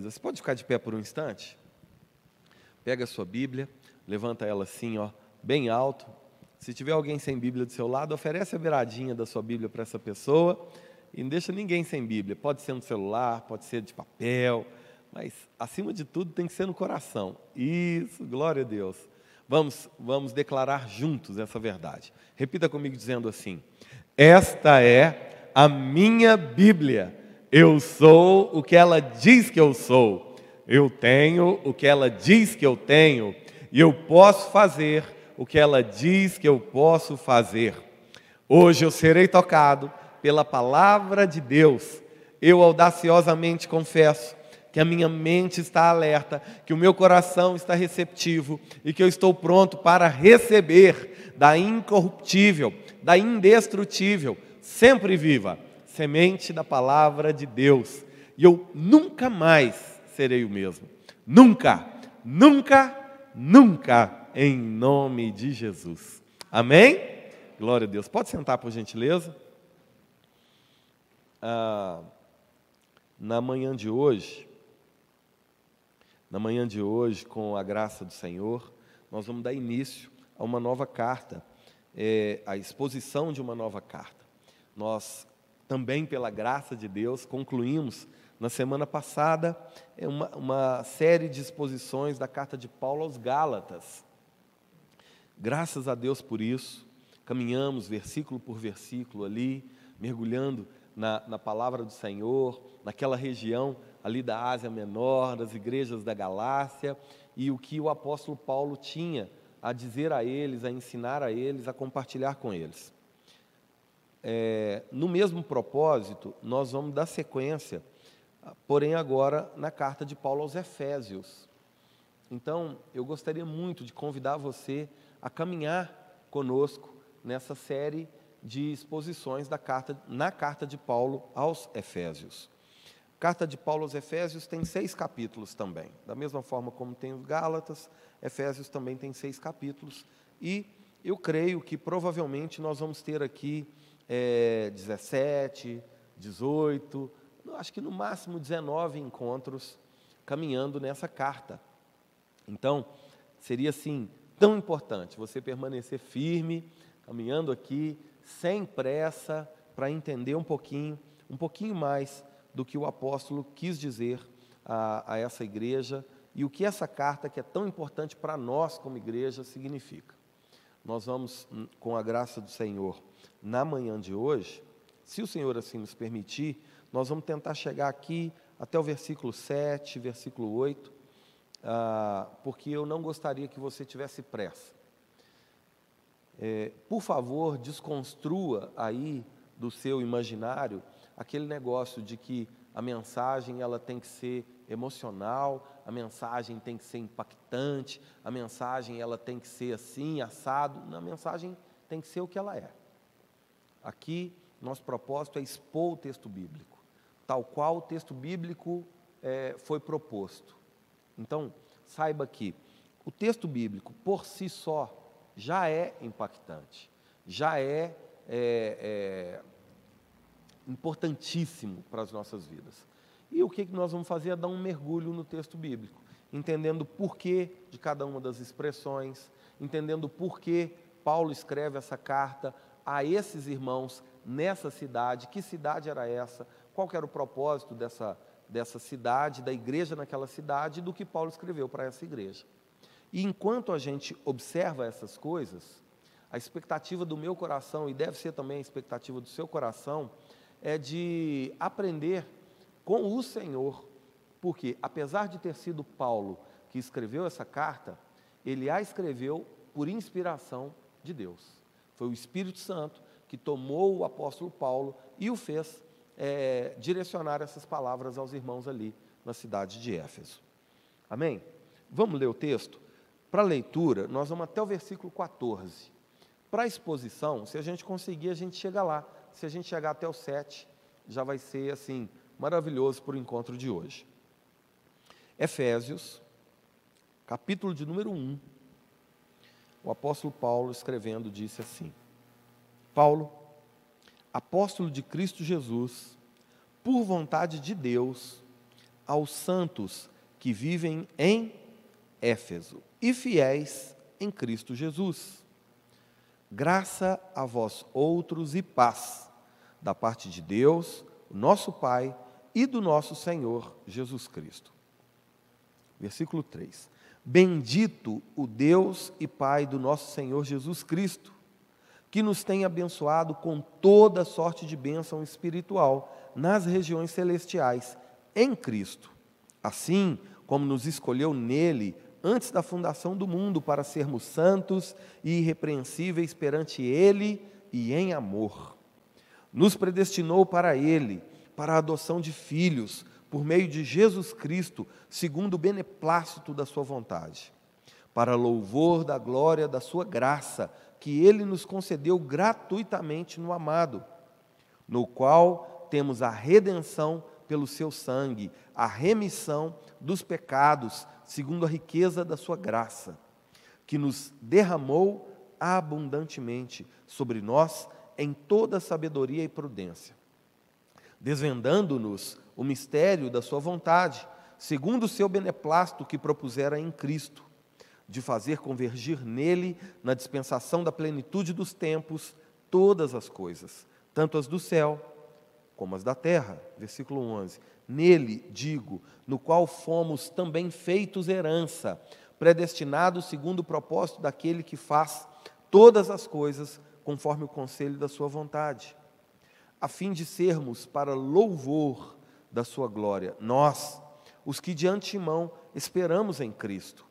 Você pode ficar de pé por um instante? Pega a sua Bíblia, levanta ela assim, ó, bem alto. Se tiver alguém sem Bíblia do seu lado, oferece a beiradinha da sua Bíblia para essa pessoa e não deixa ninguém sem Bíblia. Pode ser no celular, pode ser de papel, mas acima de tudo tem que ser no coração. Isso, glória a Deus. Vamos, vamos declarar juntos essa verdade. Repita comigo dizendo assim: Esta é a minha Bíblia. Eu sou o que ela diz que eu sou. Eu tenho o que ela diz que eu tenho. E eu posso fazer o que ela diz que eu posso fazer. Hoje eu serei tocado pela palavra de Deus. Eu audaciosamente confesso que a minha mente está alerta, que o meu coração está receptivo e que eu estou pronto para receber da incorruptível, da indestrutível, sempre viva, semente da palavra de Deus. E eu nunca mais serei o mesmo. Nunca, nunca, nunca, em nome de Jesus. Amém? Glória a Deus. Pode sentar, por gentileza. Ah, na manhã de hoje, na manhã de hoje, com a graça do Senhor, nós vamos dar início a uma nova carta, é, a exposição de uma nova carta. Nós também, pela graça de Deus, concluímos na semana passada é uma, uma série de exposições da carta de Paulo aos Gálatas. Graças a Deus por isso, caminhamos versículo por versículo ali, mergulhando na, na palavra do Senhor, naquela região ali da Ásia Menor, das igrejas da Galácia, e o que o apóstolo Paulo tinha a dizer a eles, a ensinar a eles, a compartilhar com eles. É, no mesmo propósito, nós vamos dar sequência, porém agora na carta de Paulo aos Efésios. Então, eu gostaria muito de convidar você a caminhar conosco nessa série de exposições da carta, na carta de Paulo aos Efésios. Carta de Paulo aos Efésios tem seis capítulos também. Da mesma forma como tem os Gálatas, Efésios também tem seis capítulos. E eu creio que provavelmente nós vamos ter aqui é, 17, 18, acho que no máximo 19 encontros caminhando nessa carta. Então, seria assim tão importante você permanecer firme, caminhando aqui, sem pressa, para entender um pouquinho, um pouquinho mais do que o apóstolo quis dizer a, a essa igreja e o que essa carta, que é tão importante para nós como igreja, significa. Nós vamos, hum, com a graça do Senhor, na manhã de hoje, se o Senhor assim nos permitir, nós vamos tentar chegar aqui até o versículo 7, versículo 8, ah, porque eu não gostaria que você tivesse pressa. É, por favor, desconstrua aí do seu imaginário aquele negócio de que a mensagem ela tem que ser emocional, a mensagem tem que ser impactante, a mensagem ela tem que ser assim, assado. A mensagem tem que ser o que ela é. Aqui, nosso propósito é expor o texto bíblico, tal qual o texto bíblico é, foi proposto. Então, saiba que o texto bíblico, por si só, já é impactante, já é, é, é importantíssimo para as nossas vidas. E o que nós vamos fazer? É dar um mergulho no texto bíblico, entendendo o porquê de cada uma das expressões, entendendo o porquê Paulo escreve essa carta a esses irmãos nessa cidade, que cidade era essa, qual era o propósito dessa, dessa cidade, da igreja naquela cidade, do que Paulo escreveu para essa igreja. E enquanto a gente observa essas coisas, a expectativa do meu coração, e deve ser também a expectativa do seu coração, é de aprender com o Senhor, porque apesar de ter sido Paulo que escreveu essa carta, ele a escreveu por inspiração de Deus. Foi o Espírito Santo que tomou o apóstolo Paulo e o fez é, direcionar essas palavras aos irmãos ali na cidade de Éfeso. Amém? Vamos ler o texto? Para leitura, nós vamos até o versículo 14. Para a exposição, se a gente conseguir, a gente chega lá se a gente chegar até o 7, já vai ser assim, maravilhoso para o encontro de hoje. Efésios, capítulo de número 1. O apóstolo Paulo escrevendo disse assim: Paulo, apóstolo de Cristo Jesus, por vontade de Deus, aos santos que vivem em Éfeso e fiéis em Cristo Jesus. Graça a vós outros e paz, da parte de Deus, nosso Pai e do nosso Senhor Jesus Cristo. Versículo 3: Bendito o Deus e Pai do nosso Senhor Jesus Cristo, que nos tem abençoado com toda sorte de bênção espiritual nas regiões celestiais, em Cristo. Assim como nos escolheu nele antes da fundação do mundo para sermos santos e irrepreensíveis perante Ele e em amor. Nos predestinou para Ele, para a adoção de filhos, por meio de Jesus Cristo, segundo o beneplácito da Sua vontade, para louvor da glória da Sua graça, que Ele nos concedeu gratuitamente no amado, no qual temos a redenção pelo Seu sangue, a remissão dos pecados, segundo a riqueza da Sua graça, que nos derramou abundantemente sobre nós em toda sabedoria e prudência, desvendando-nos o mistério da Sua vontade, segundo o seu beneplácito que propusera em Cristo, de fazer convergir nele, na dispensação da plenitude dos tempos, todas as coisas, tanto as do céu como as da terra. Versículo 11 Nele, digo, no qual fomos também feitos herança, predestinados segundo o propósito daquele que faz todas as coisas conforme o conselho da sua vontade, a fim de sermos para louvor da sua glória, nós, os que de antemão esperamos em Cristo,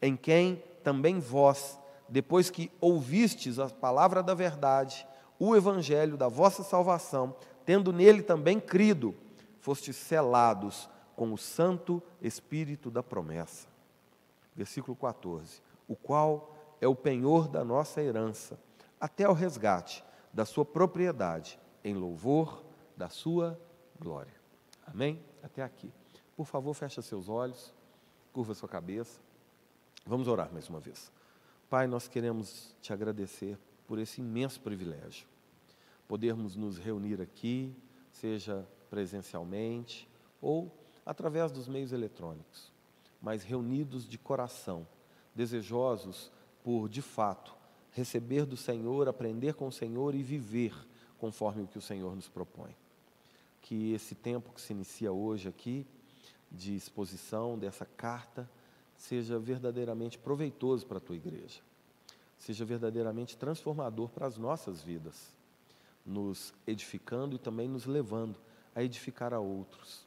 em quem também vós, depois que ouvistes a palavra da verdade, o evangelho da vossa salvação, tendo nele também crido, fostes selados com o Santo Espírito da promessa. Versículo 14: O qual é o penhor da nossa herança, até o resgate da sua propriedade, em louvor da sua glória. Amém? Até aqui. Por favor, feche seus olhos, curva sua cabeça. Vamos orar mais uma vez. Pai, nós queremos te agradecer por esse imenso privilégio. Podermos nos reunir aqui, seja presencialmente ou através dos meios eletrônicos, mas reunidos de coração, desejosos por, de fato, receber do Senhor, aprender com o Senhor e viver conforme o que o Senhor nos propõe. Que esse tempo que se inicia hoje aqui, de exposição dessa carta, seja verdadeiramente proveitoso para a tua igreja, seja verdadeiramente transformador para as nossas vidas, nos edificando e também nos levando a edificar a outros.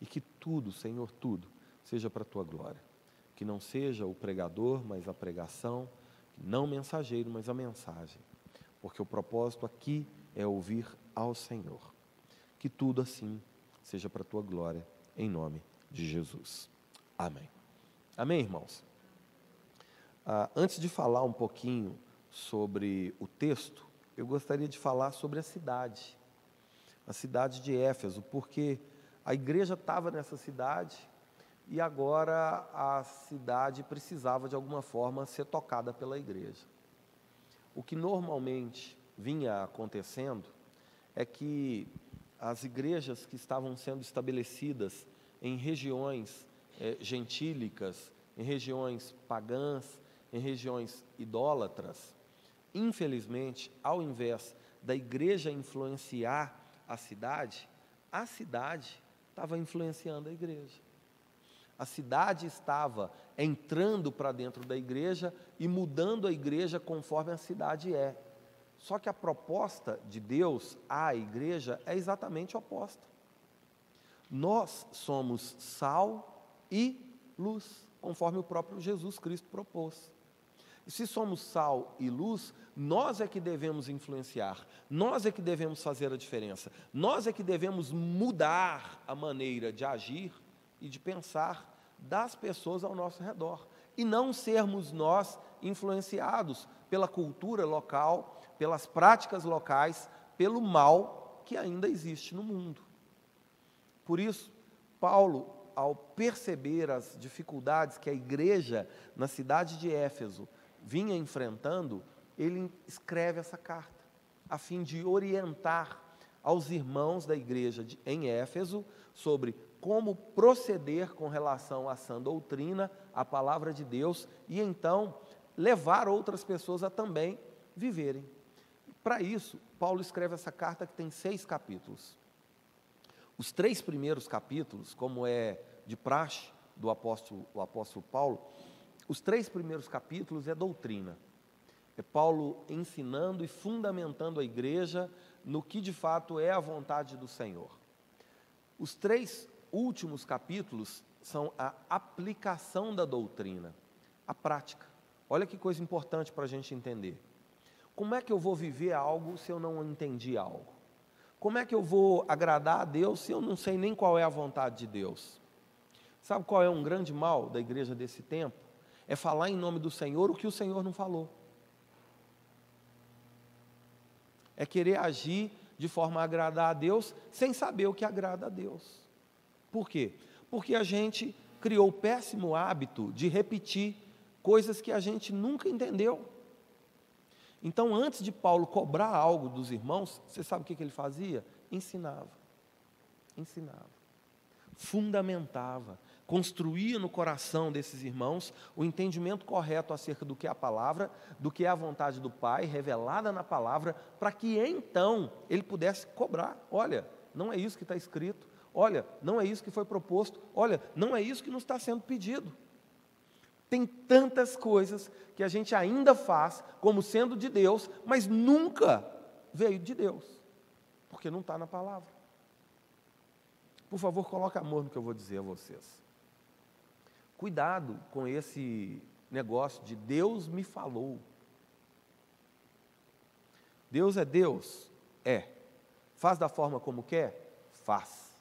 E que tudo, Senhor, tudo, seja para a tua glória. Que não seja o pregador, mas a pregação, não o mensageiro, mas a mensagem. Porque o propósito aqui é ouvir ao Senhor. Que tudo assim seja para a tua glória, em nome de Jesus. Amém. Amém, irmãos? Ah, antes de falar um pouquinho sobre o texto, eu gostaria de falar sobre a cidade a cidade de Éfeso, porque a igreja estava nessa cidade e agora a cidade precisava de alguma forma ser tocada pela igreja. O que normalmente vinha acontecendo é que as igrejas que estavam sendo estabelecidas em regiões é, gentílicas, em regiões pagãs, em regiões idólatras, infelizmente, ao invés da igreja influenciar a cidade, a cidade estava influenciando a igreja. A cidade estava entrando para dentro da igreja e mudando a igreja conforme a cidade é. Só que a proposta de Deus à igreja é exatamente oposta. Nós somos sal e luz, conforme o próprio Jesus Cristo propôs. E se somos sal e luz, nós é que devemos influenciar, nós é que devemos fazer a diferença, nós é que devemos mudar a maneira de agir e de pensar das pessoas ao nosso redor, e não sermos nós influenciados pela cultura local, pelas práticas locais, pelo mal que ainda existe no mundo. Por isso, Paulo, ao perceber as dificuldades que a igreja na cidade de Éfeso vinha enfrentando, ele escreve essa carta, a fim de orientar aos irmãos da igreja de, em Éfeso sobre como proceder com relação à sã doutrina, à palavra de Deus, e então levar outras pessoas a também viverem. Para isso, Paulo escreve essa carta que tem seis capítulos. Os três primeiros capítulos, como é de praxe do apóstolo, apóstolo Paulo, os três primeiros capítulos é doutrina. É Paulo ensinando e fundamentando a igreja no que de fato é a vontade do Senhor. Os três últimos capítulos são a aplicação da doutrina, a prática. Olha que coisa importante para a gente entender. Como é que eu vou viver algo se eu não entendi algo? Como é que eu vou agradar a Deus se eu não sei nem qual é a vontade de Deus? Sabe qual é um grande mal da igreja desse tempo? É falar em nome do Senhor o que o Senhor não falou. É querer agir de forma a agradar a Deus sem saber o que agrada a Deus. Por quê? Porque a gente criou o péssimo hábito de repetir coisas que a gente nunca entendeu. Então, antes de Paulo cobrar algo dos irmãos, você sabe o que ele fazia? Ensinava. Ensinava. Fundamentava. Construía no coração desses irmãos o entendimento correto acerca do que é a palavra, do que é a vontade do Pai, revelada na palavra, para que então ele pudesse cobrar. Olha, não é isso que está escrito, Olha, não é isso que foi proposto. Olha, não é isso que nos está sendo pedido. Tem tantas coisas que a gente ainda faz como sendo de Deus, mas nunca veio de Deus, porque não está na palavra. Por favor, coloque amor no que eu vou dizer a vocês. Cuidado com esse negócio de Deus me falou. Deus é Deus? É. Faz da forma como quer? Faz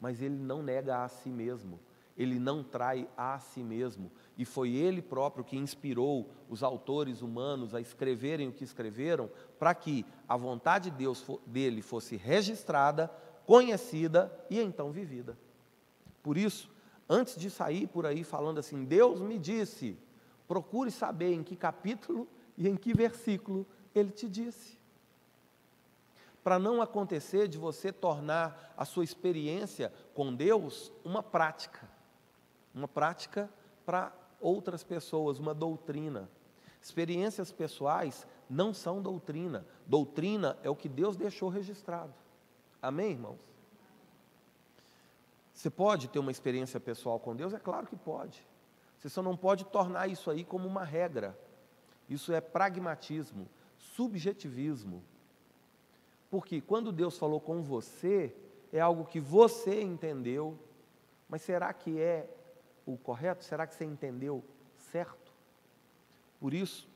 mas ele não nega a si mesmo, ele não trai a si mesmo, e foi ele próprio que inspirou os autores humanos a escreverem o que escreveram, para que a vontade de Deus dele fosse registrada, conhecida e então vivida. Por isso, antes de sair por aí falando assim, Deus me disse, procure saber em que capítulo e em que versículo ele te disse. Para não acontecer de você tornar a sua experiência com Deus uma prática, uma prática para outras pessoas, uma doutrina. Experiências pessoais não são doutrina, doutrina é o que Deus deixou registrado. Amém, irmãos? Você pode ter uma experiência pessoal com Deus? É claro que pode. Você só não pode tornar isso aí como uma regra. Isso é pragmatismo, subjetivismo. Porque quando Deus falou com você, é algo que você entendeu, mas será que é o correto? Será que você entendeu certo? Por isso,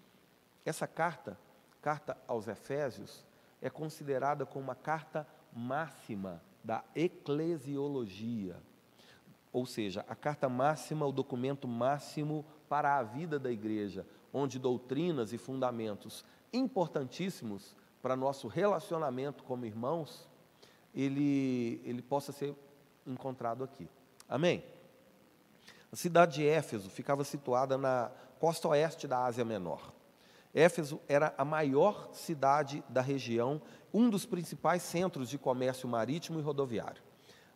essa carta, carta aos Efésios, é considerada como uma carta máxima da eclesiologia. Ou seja, a carta máxima, o documento máximo para a vida da igreja, onde doutrinas e fundamentos importantíssimos para nosso relacionamento como irmãos, ele, ele possa ser encontrado aqui. Amém? A cidade de Éfeso ficava situada na costa oeste da Ásia Menor. Éfeso era a maior cidade da região, um dos principais centros de comércio marítimo e rodoviário.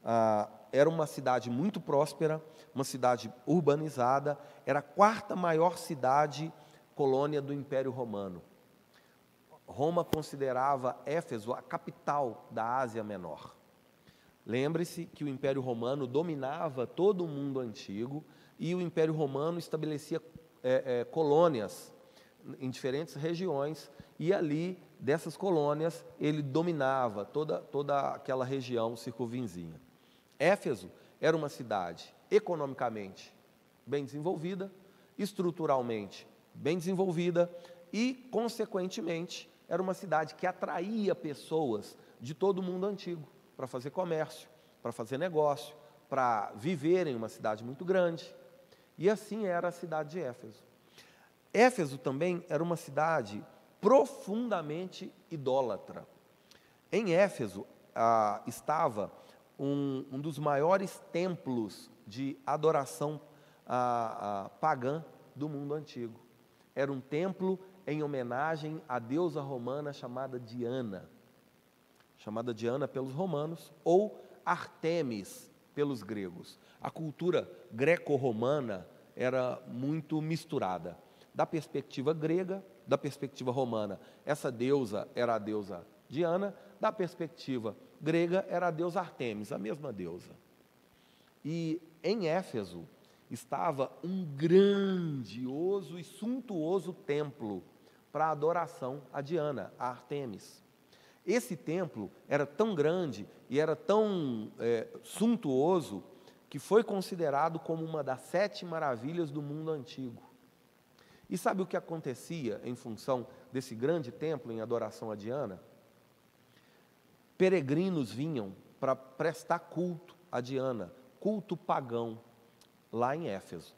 Ah, era uma cidade muito próspera, uma cidade urbanizada, era a quarta maior cidade colônia do Império Romano. Roma considerava Éfeso a capital da Ásia Menor. Lembre-se que o Império Romano dominava todo o mundo antigo e o Império Romano estabelecia é, é, colônias em diferentes regiões e ali dessas colônias ele dominava toda, toda aquela região circunvizinha. Éfeso era uma cidade economicamente bem desenvolvida, estruturalmente bem desenvolvida e, consequentemente, era uma cidade que atraía pessoas de todo o mundo antigo para fazer comércio, para fazer negócio, para viver em uma cidade muito grande. E assim era a cidade de Éfeso. Éfeso também era uma cidade profundamente idólatra. Em Éfeso ah, estava um, um, dos maiores templos de adoração ah, ah, pagã do mundo antigo. Era um templo em homenagem à deusa romana chamada Diana, chamada Diana pelos romanos, ou Artemis, pelos gregos. A cultura greco-romana era muito misturada. Da perspectiva grega, da perspectiva romana, essa deusa era a deusa Diana, da perspectiva grega era a deusa Artemis, a mesma deusa. E em Éfeso estava um grandioso e suntuoso templo para adoração a Diana, a Artemis. Esse templo era tão grande e era tão é, suntuoso que foi considerado como uma das sete maravilhas do mundo antigo. E sabe o que acontecia em função desse grande templo em adoração a Diana? Peregrinos vinham para prestar culto a Diana, culto pagão, lá em Éfeso.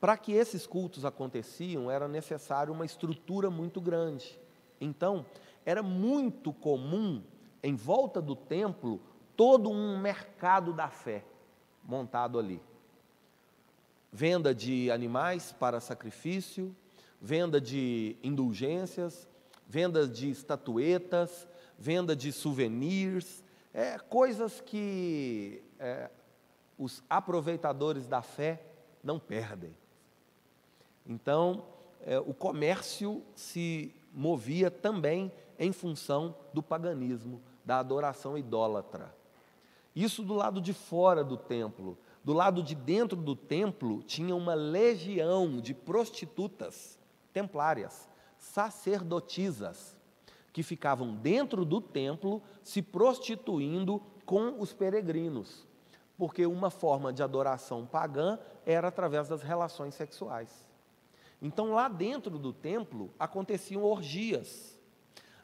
Para que esses cultos aconteciam, era necessário uma estrutura muito grande. Então, era muito comum, em volta do templo, todo um mercado da fé montado ali. Venda de animais para sacrifício, venda de indulgências, venda de estatuetas, venda de souvenirs, é, coisas que é, os aproveitadores da fé não perdem. Então, é, o comércio se movia também em função do paganismo, da adoração idólatra. Isso do lado de fora do templo. Do lado de dentro do templo tinha uma legião de prostitutas templárias, sacerdotisas, que ficavam dentro do templo se prostituindo com os peregrinos, porque uma forma de adoração pagã era através das relações sexuais. Então, lá dentro do templo aconteciam orgias.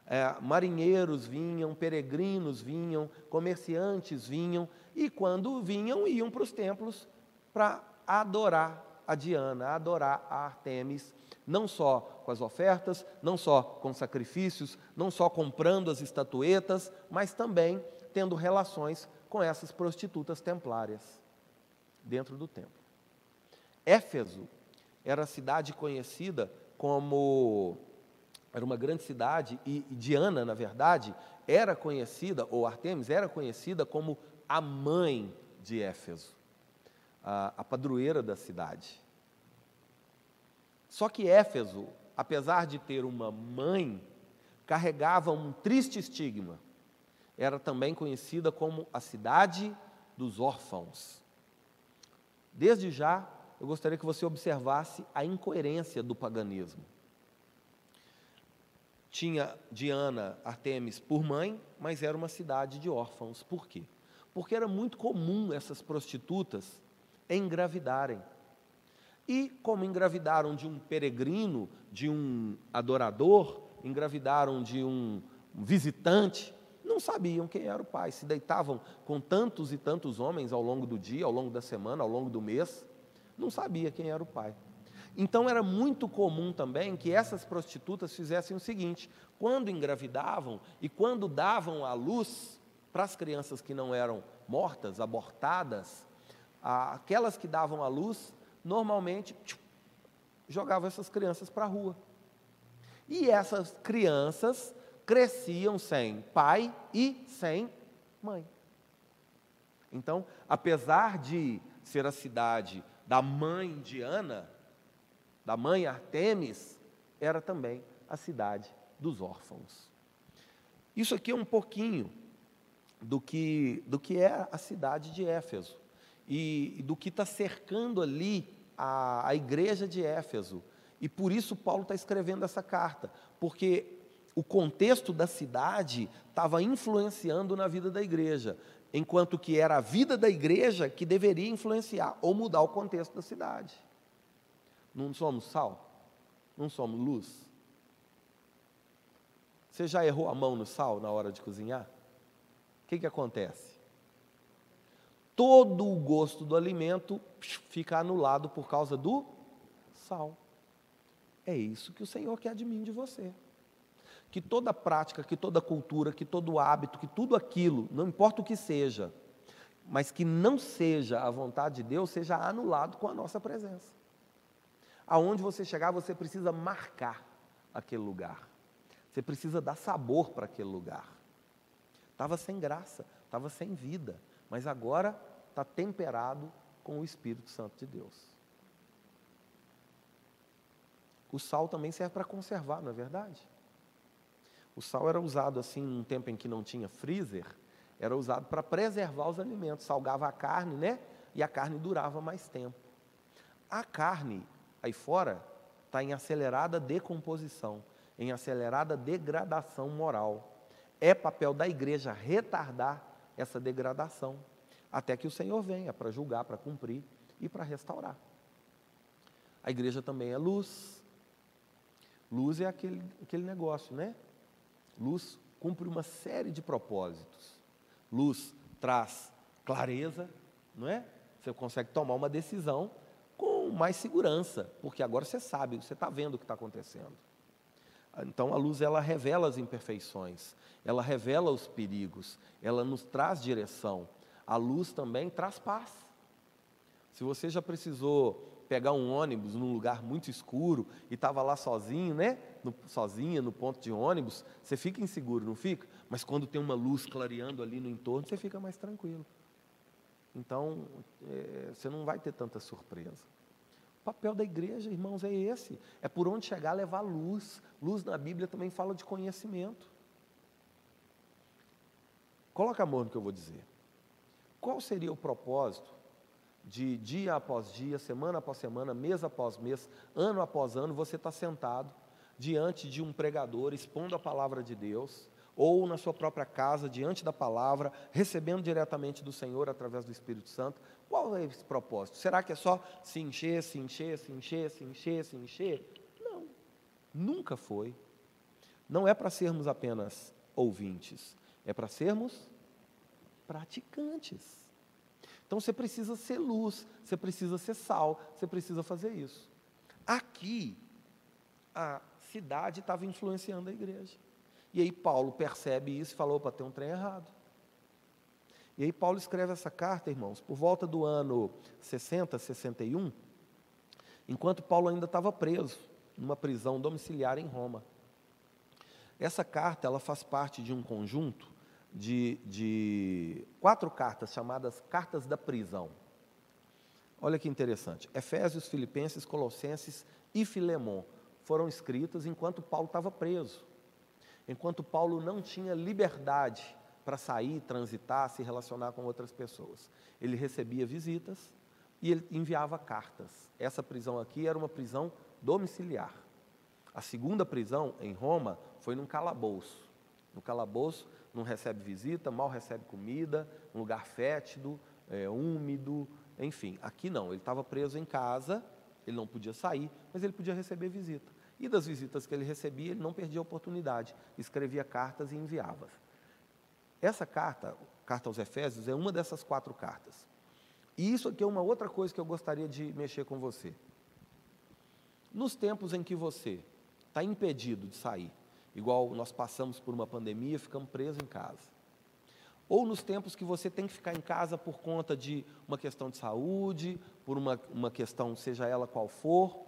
É, marinheiros vinham, peregrinos vinham, comerciantes vinham, e quando vinham, iam para os templos para adorar a Diana, adorar a Artemis, não só com as ofertas, não só com sacrifícios, não só comprando as estatuetas, mas também tendo relações com essas prostitutas templárias dentro do templo. Éfeso era a cidade conhecida como. Era uma grande cidade, e Diana, na verdade, era conhecida, ou Artemis era conhecida como a mãe de Éfeso, a, a padroeira da cidade. Só que Éfeso, apesar de ter uma mãe, carregava um triste estigma. Era também conhecida como a cidade dos órfãos. Desde já, eu gostaria que você observasse a incoerência do paganismo. Tinha Diana, Artemis por mãe, mas era uma cidade de órfãos. Por quê? Porque era muito comum essas prostitutas engravidarem. E como engravidaram de um peregrino, de um adorador, engravidaram de um visitante, não sabiam quem era o pai. Se deitavam com tantos e tantos homens ao longo do dia, ao longo da semana, ao longo do mês, não sabia quem era o pai. Então era muito comum também que essas prostitutas fizessem o seguinte: quando engravidavam e quando davam à luz para as crianças que não eram mortas, abortadas, aquelas que davam à luz, normalmente jogavam essas crianças para a rua. E essas crianças cresciam sem pai e sem mãe. Então, apesar de ser a cidade da mãe Diana, da mãe Artemis, era também a cidade dos órfãos. Isso aqui é um pouquinho do que, do que é a cidade de Éfeso e, e do que está cercando ali a, a igreja de Éfeso. E por isso Paulo está escrevendo essa carta, porque o contexto da cidade estava influenciando na vida da igreja enquanto que era a vida da igreja que deveria influenciar ou mudar o contexto da cidade. Não somos sal? Não somos luz? Você já errou a mão no sal na hora de cozinhar? O que, que acontece? Todo o gosto do alimento fica anulado por causa do sal. É isso que o Senhor quer de mim de você que toda prática, que toda cultura, que todo hábito, que tudo aquilo, não importa o que seja, mas que não seja a vontade de Deus, seja anulado com a nossa presença. Aonde você chegar, você precisa marcar aquele lugar. Você precisa dar sabor para aquele lugar. Estava sem graça. estava sem vida, mas agora está temperado com o Espírito Santo de Deus. O sal também serve para conservar, não é verdade? O sal era usado assim num tempo em que não tinha freezer, era usado para preservar os alimentos, salgava a carne, né? E a carne durava mais tempo. A carne aí fora está em acelerada decomposição, em acelerada degradação moral. É papel da igreja retardar essa degradação, até que o Senhor venha para julgar, para cumprir e para restaurar. A igreja também é luz. Luz é aquele, aquele negócio, né? Luz cumpre uma série de propósitos. Luz traz clareza, não é? Você consegue tomar uma decisão com mais segurança, porque agora você sabe, você está vendo o que está acontecendo. Então a luz ela revela as imperfeições, ela revela os perigos, ela nos traz direção. A luz também traz paz. Se você já precisou pegar um ônibus num lugar muito escuro e estava lá sozinho, né? No, sozinha no ponto de ônibus, você fica inseguro, não fica? Mas quando tem uma luz clareando ali no entorno, você fica mais tranquilo. Então, é, você não vai ter tanta surpresa. O papel da igreja, irmãos, é esse: é por onde chegar, levar luz. Luz na Bíblia também fala de conhecimento. Coloca amor no que eu vou dizer. Qual seria o propósito de dia após dia, semana após semana, mês após mês, ano após ano, você está sentado diante de um pregador expondo a palavra de Deus, ou na sua própria casa, diante da palavra, recebendo diretamente do Senhor através do Espírito Santo. Qual é esse propósito? Será que é só se encher, se encher, se encher, se encher, se encher? Não, nunca foi. Não é para sermos apenas ouvintes, é para sermos praticantes. Então você precisa ser luz, você precisa ser sal, você precisa fazer isso. Aqui, a cidade estava influenciando a igreja. E aí Paulo percebe isso e falou: para ter um trem errado. E aí Paulo escreve essa carta, irmãos, por volta do ano 60, 61, enquanto Paulo ainda estava preso numa prisão domiciliar em Roma. Essa carta ela faz parte de um conjunto de, de quatro cartas chamadas cartas da prisão. Olha que interessante. Efésios, Filipenses, Colossenses e Filemon foram escritas enquanto Paulo estava preso. Enquanto Paulo não tinha liberdade para sair, transitar, se relacionar com outras pessoas. Ele recebia visitas e ele enviava cartas. Essa prisão aqui era uma prisão domiciliar. A segunda prisão, em Roma, foi num calabouço. No calabouço, não recebe visita, mal recebe comida, um lugar fétido, é, úmido, enfim. Aqui não, ele estava preso em casa, ele não podia sair, mas ele podia receber visita. E das visitas que ele recebia, ele não perdia a oportunidade, escrevia cartas e enviava. Essa carta, carta aos Efésios, é uma dessas quatro cartas. E isso aqui é uma outra coisa que eu gostaria de mexer com você. Nos tempos em que você está impedido de sair, igual nós passamos por uma pandemia, ficamos presos em casa. Ou nos tempos que você tem que ficar em casa por conta de uma questão de saúde, por uma, uma questão, seja ela qual for,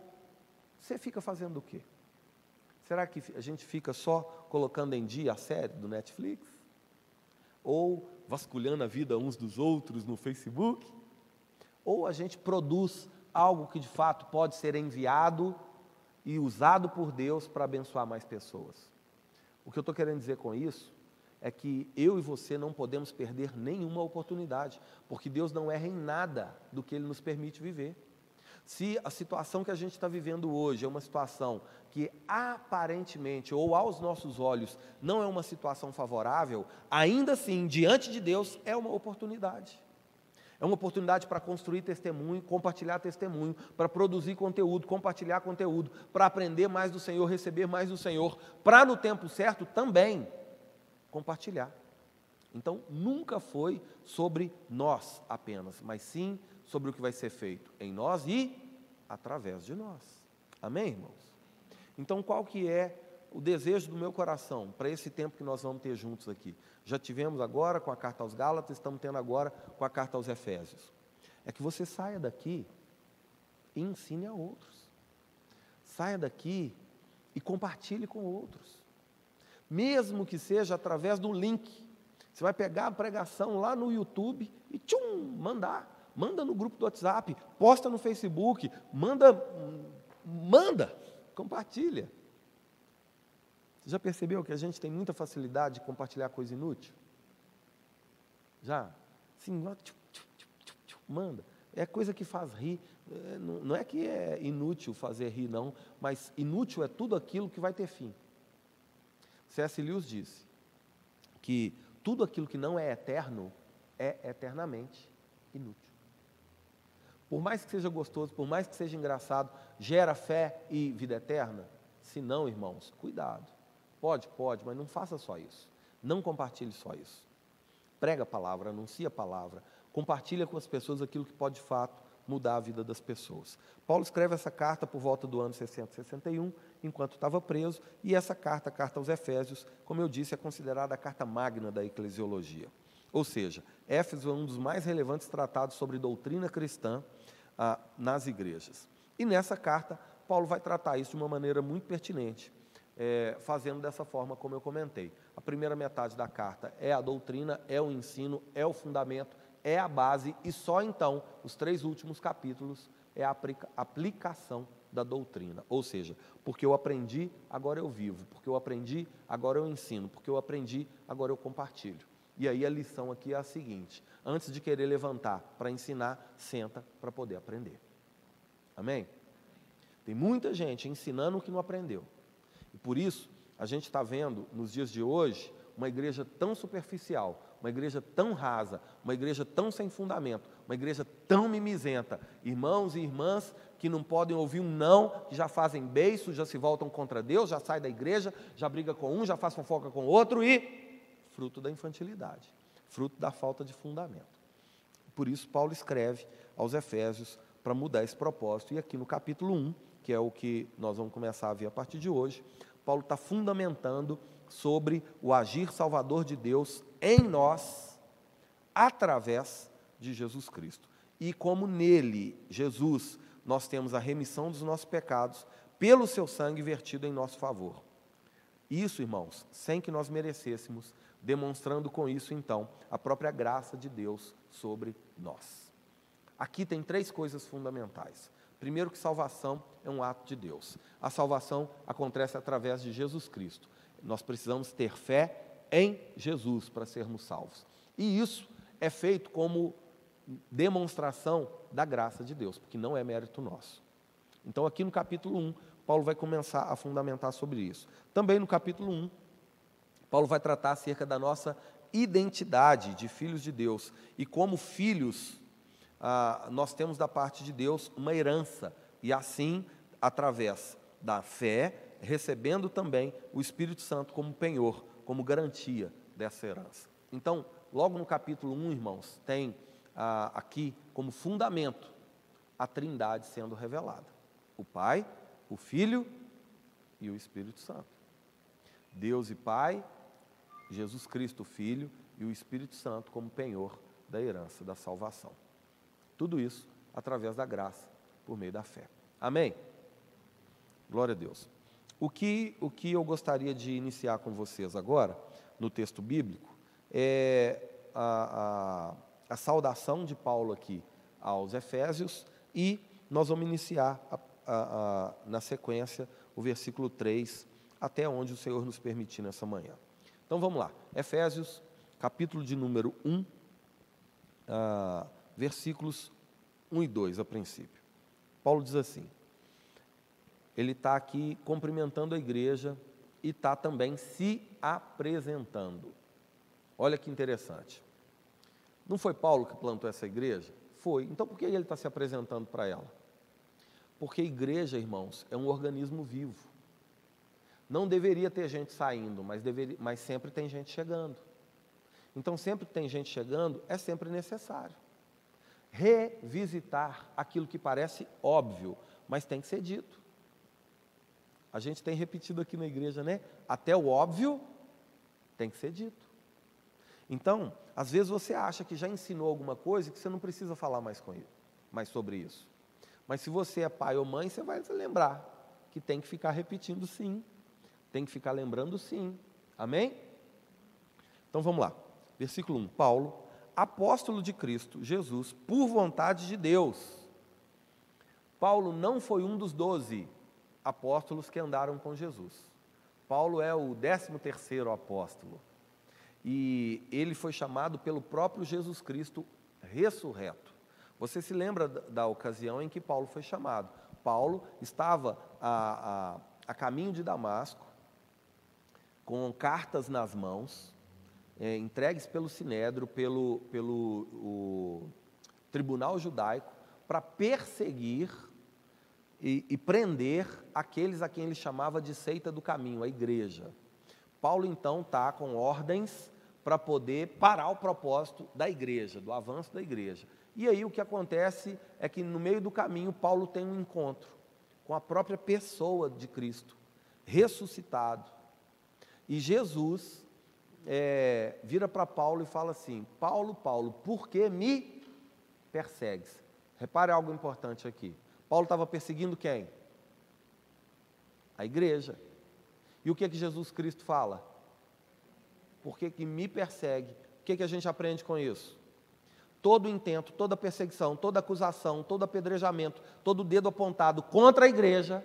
você fica fazendo o quê? Será que a gente fica só colocando em dia a série do Netflix? Ou vasculhando a vida uns dos outros no Facebook? Ou a gente produz algo que de fato pode ser enviado e usado por Deus para abençoar mais pessoas? O que eu estou querendo dizer com isso é que eu e você não podemos perder nenhuma oportunidade, porque Deus não erra em nada do que Ele nos permite viver. Se a situação que a gente está vivendo hoje é uma situação que aparentemente ou aos nossos olhos não é uma situação favorável, ainda assim, diante de Deus, é uma oportunidade. É uma oportunidade para construir testemunho, compartilhar testemunho, para produzir conteúdo, compartilhar conteúdo, para aprender mais do Senhor, receber mais do Senhor, para no tempo certo também compartilhar. Então, nunca foi sobre nós apenas, mas sim sobre o que vai ser feito em nós e através de nós. Amém, irmãos? Então, qual que é o desejo do meu coração para esse tempo que nós vamos ter juntos aqui? Já tivemos agora com a carta aos Gálatas, estamos tendo agora com a carta aos Efésios. É que você saia daqui e ensine a outros. Saia daqui e compartilhe com outros. Mesmo que seja através do link. Você vai pegar a pregação lá no YouTube e tchum, mandar. Manda no grupo do WhatsApp, posta no Facebook, manda, manda, compartilha. Você já percebeu que a gente tem muita facilidade de compartilhar coisa inútil? Já? Sim, manda. É coisa que faz rir. É, não é que é inútil fazer rir, não, mas inútil é tudo aquilo que vai ter fim. C.S. Lewis disse que tudo aquilo que não é eterno é eternamente inútil. Por mais que seja gostoso, por mais que seja engraçado, gera fé e vida eterna? Se não, irmãos, cuidado. Pode, pode, mas não faça só isso. Não compartilhe só isso. Prega a palavra, anuncia a palavra, compartilha com as pessoas aquilo que pode de fato mudar a vida das pessoas. Paulo escreve essa carta por volta do ano 661, enquanto estava preso, e essa carta, a carta aos Efésios, como eu disse, é considerada a carta magna da eclesiologia. Ou seja, Éfeso é um dos mais relevantes tratados sobre doutrina cristã ah, nas igrejas. E nessa carta, Paulo vai tratar isso de uma maneira muito pertinente, é, fazendo dessa forma como eu comentei. A primeira metade da carta é a doutrina, é o ensino, é o fundamento, é a base, e só então, os três últimos capítulos, é a aplicação da doutrina. Ou seja, porque eu aprendi, agora eu vivo, porque eu aprendi, agora eu ensino, porque eu aprendi, agora eu compartilho. E aí a lição aqui é a seguinte: antes de querer levantar para ensinar, senta para poder aprender. Amém? Tem muita gente ensinando o que não aprendeu. E por isso, a gente está vendo nos dias de hoje uma igreja tão superficial, uma igreja tão rasa, uma igreja tão sem fundamento, uma igreja tão mimizenta. Irmãos e irmãs que não podem ouvir um não, que já fazem beiço, já se voltam contra Deus, já saem da igreja, já briga com um, já faz fofoca com outro e fruto da infantilidade, fruto da falta de fundamento. Por isso Paulo escreve aos Efésios para mudar esse propósito. E aqui no capítulo 1, que é o que nós vamos começar a ver a partir de hoje, Paulo está fundamentando sobre o agir salvador de Deus em nós, através de Jesus Cristo. E como nele, Jesus, nós temos a remissão dos nossos pecados pelo seu sangue vertido em nosso favor. Isso, irmãos, sem que nós merecêssemos, demonstrando com isso, então, a própria graça de Deus sobre nós. Aqui tem três coisas fundamentais. Primeiro, que salvação é um ato de Deus. A salvação acontece através de Jesus Cristo. Nós precisamos ter fé em Jesus para sermos salvos. E isso é feito como demonstração da graça de Deus, porque não é mérito nosso. Então, aqui no capítulo 1, Paulo vai começar a fundamentar sobre isso. Também no capítulo 1, Paulo vai tratar acerca da nossa identidade de filhos de Deus e como filhos, ah, nós temos da parte de Deus uma herança, e assim, através da fé, recebendo também o Espírito Santo como penhor, como garantia dessa herança. Então, logo no capítulo 1, irmãos, tem ah, aqui como fundamento a Trindade sendo revelada: o Pai, o Filho e o Espírito Santo. Deus e Pai, Jesus Cristo, Filho, e o Espírito Santo como penhor da herança, da salvação. Tudo isso através da graça, por meio da fé. Amém? Glória a Deus. O que, o que eu gostaria de iniciar com vocês agora, no texto bíblico, é a, a, a saudação de Paulo aqui aos Efésios e nós vamos iniciar a, na sequência o versículo 3, até onde o Senhor nos permitir nessa manhã. Então vamos lá, Efésios, capítulo de número 1, ah, versículos 1 e 2 a princípio. Paulo diz assim: ele está aqui cumprimentando a igreja e está também se apresentando. Olha que interessante. Não foi Paulo que plantou essa igreja? Foi. Então por que ele está se apresentando para ela? Porque a igreja, irmãos, é um organismo vivo. Não deveria ter gente saindo, mas, deveria, mas sempre tem gente chegando. Então, sempre que tem gente chegando, é sempre necessário revisitar aquilo que parece óbvio, mas tem que ser dito. A gente tem repetido aqui na igreja, né? Até o óbvio tem que ser dito. Então, às vezes você acha que já ensinou alguma coisa que você não precisa falar mais com ele, mais sobre isso. Mas se você é pai ou mãe, você vai lembrar que tem que ficar repetindo sim, tem que ficar lembrando sim. Amém? Então vamos lá. Versículo 1: Paulo, apóstolo de Cristo Jesus, por vontade de Deus. Paulo não foi um dos doze apóstolos que andaram com Jesus. Paulo é o décimo terceiro apóstolo. E ele foi chamado pelo próprio Jesus Cristo ressurreto. Você se lembra da, ocasião em que Paulo foi chamado? Paulo estava a, a, a caminho de Damasco, com cartas nas mãos, é, entregues pelo Sinédrio, pelo, pelo o tribunal judaico, para perseguir e, e prender aqueles a quem ele chamava de seita do caminho, a igreja. Paulo então está com ordens para poder parar o propósito da igreja, do avanço da igreja. E aí o que acontece é que no meio do caminho Paulo tem um encontro com a própria pessoa de Cristo, ressuscitado. E Jesus é, vira para Paulo e fala assim: Paulo, Paulo, por que me persegues? Repare algo importante aqui. Paulo estava perseguindo quem? A igreja. E o que é que Jesus Cristo fala? Por que, que me persegue? O que, que a gente aprende com isso? Todo intento, toda perseguição, toda acusação, todo apedrejamento, todo dedo apontado contra a igreja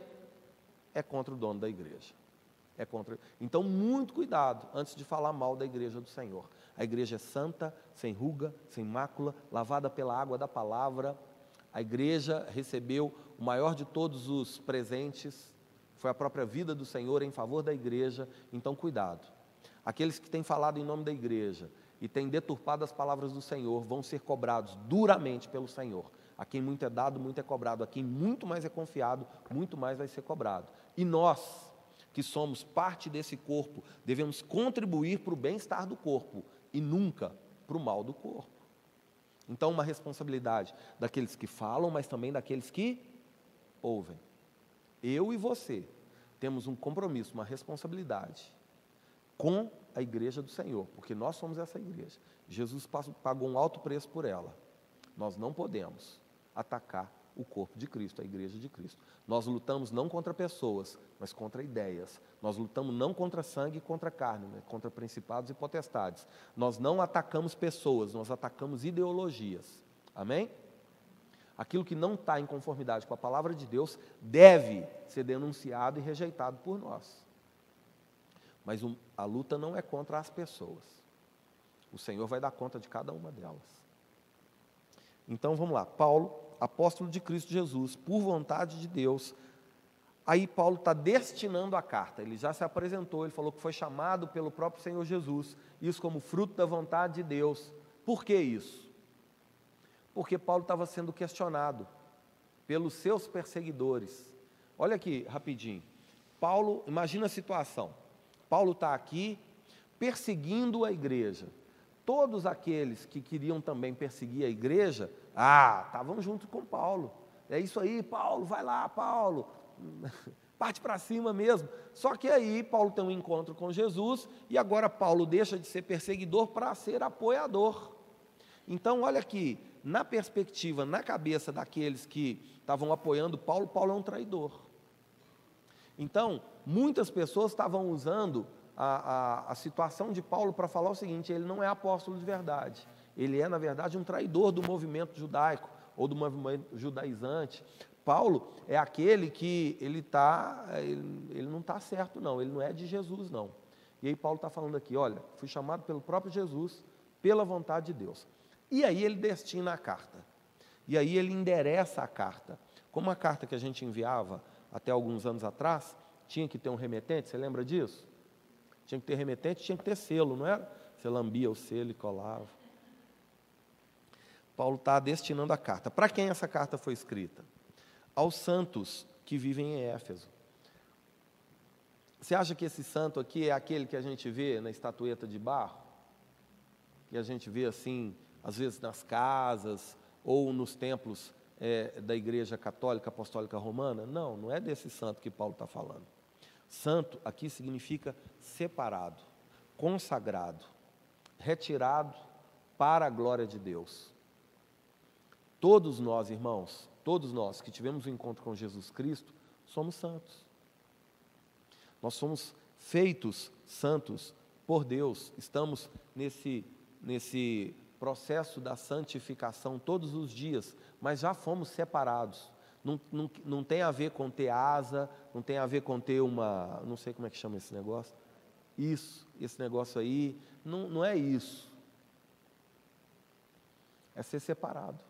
é contra o dono da igreja. É contra. Então, muito cuidado antes de falar mal da igreja do Senhor. A igreja é santa, sem ruga, sem mácula, lavada pela água da palavra. A igreja recebeu o maior de todos os presentes, foi a própria vida do Senhor em favor da igreja. Então, cuidado. Aqueles que têm falado em nome da igreja e têm deturpado as palavras do Senhor vão ser cobrados duramente pelo Senhor. A quem muito é dado, muito é cobrado. A quem muito mais é confiado, muito mais vai ser cobrado. E nós, que somos parte desse corpo, devemos contribuir para o bem-estar do corpo e nunca para o mal do corpo. Então, uma responsabilidade daqueles que falam, mas também daqueles que ouvem. Eu e você temos um compromisso, uma responsabilidade com a igreja do Senhor, porque nós somos essa igreja. Jesus pagou um alto preço por ela. Nós não podemos atacar o corpo de Cristo, a igreja de Cristo. Nós lutamos não contra pessoas, mas contra ideias. Nós lutamos não contra sangue e contra carne, né? contra principados e potestades. Nós não atacamos pessoas, nós atacamos ideologias. Amém? Aquilo que não está em conformidade com a palavra de Deus deve ser denunciado e rejeitado por nós. Mas a luta não é contra as pessoas. O Senhor vai dar conta de cada uma delas. Então vamos lá. Paulo, apóstolo de Cristo Jesus, por vontade de Deus. Aí Paulo está destinando a carta. Ele já se apresentou, ele falou que foi chamado pelo próprio Senhor Jesus, isso como fruto da vontade de Deus. Por que isso? Porque Paulo estava sendo questionado pelos seus perseguidores. Olha aqui, rapidinho. Paulo, imagina a situação. Paulo está aqui perseguindo a igreja. Todos aqueles que queriam também perseguir a igreja, ah, estavam junto com Paulo. É isso aí, Paulo, vai lá, Paulo. Parte para cima mesmo. Só que aí Paulo tem um encontro com Jesus e agora Paulo deixa de ser perseguidor para ser apoiador. Então, olha aqui, na perspectiva, na cabeça daqueles que estavam apoiando Paulo, Paulo é um traidor. Então, muitas pessoas estavam usando a, a, a situação de Paulo para falar o seguinte: ele não é apóstolo de verdade, ele é, na verdade, um traidor do movimento judaico ou do movimento judaizante. Paulo é aquele que ele tá, ele, ele não está certo, não, ele não é de Jesus, não. E aí Paulo está falando aqui, olha, fui chamado pelo próprio Jesus, pela vontade de Deus. E aí ele destina a carta. E aí ele endereça a carta. Como a carta que a gente enviava até alguns anos atrás, tinha que ter um remetente, você lembra disso? Tinha que ter remetente, tinha que ter selo, não era? Você lambia o selo e colava. Paulo está destinando a carta. Para quem essa carta foi escrita? Aos santos que vivem em Éfeso. Você acha que esse santo aqui é aquele que a gente vê na estatueta de barro? Que a gente vê assim, às vezes nas casas ou nos templos é, da Igreja Católica Apostólica Romana? Não, não é desse santo que Paulo está falando. Santo aqui significa separado, consagrado, retirado para a glória de Deus. Todos nós, irmãos, todos nós que tivemos um encontro com Jesus Cristo, somos santos. Nós somos feitos santos por Deus, estamos nesse, nesse processo da santificação todos os dias, mas já fomos separados. Não, não, não tem a ver com ter asa, não tem a ver com ter uma. Não sei como é que chama esse negócio. Isso, esse negócio aí. Não, não é isso. É ser separado.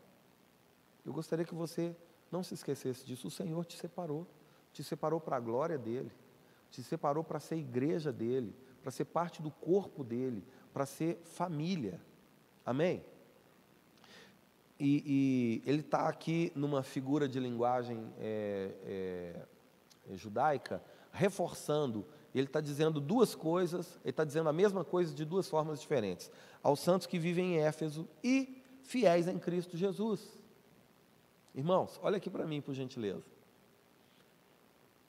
Eu gostaria que você não se esquecesse disso. O Senhor te separou. Te separou para a glória dEle. Te separou para ser igreja dEle. Para ser parte do corpo dEle. Para ser família. Amém? E, e ele está aqui numa figura de linguagem é, é, judaica, reforçando. Ele está dizendo duas coisas, ele está dizendo a mesma coisa de duas formas diferentes. Aos santos que vivem em Éfeso e fiéis em Cristo Jesus. Irmãos, olha aqui para mim, por gentileza.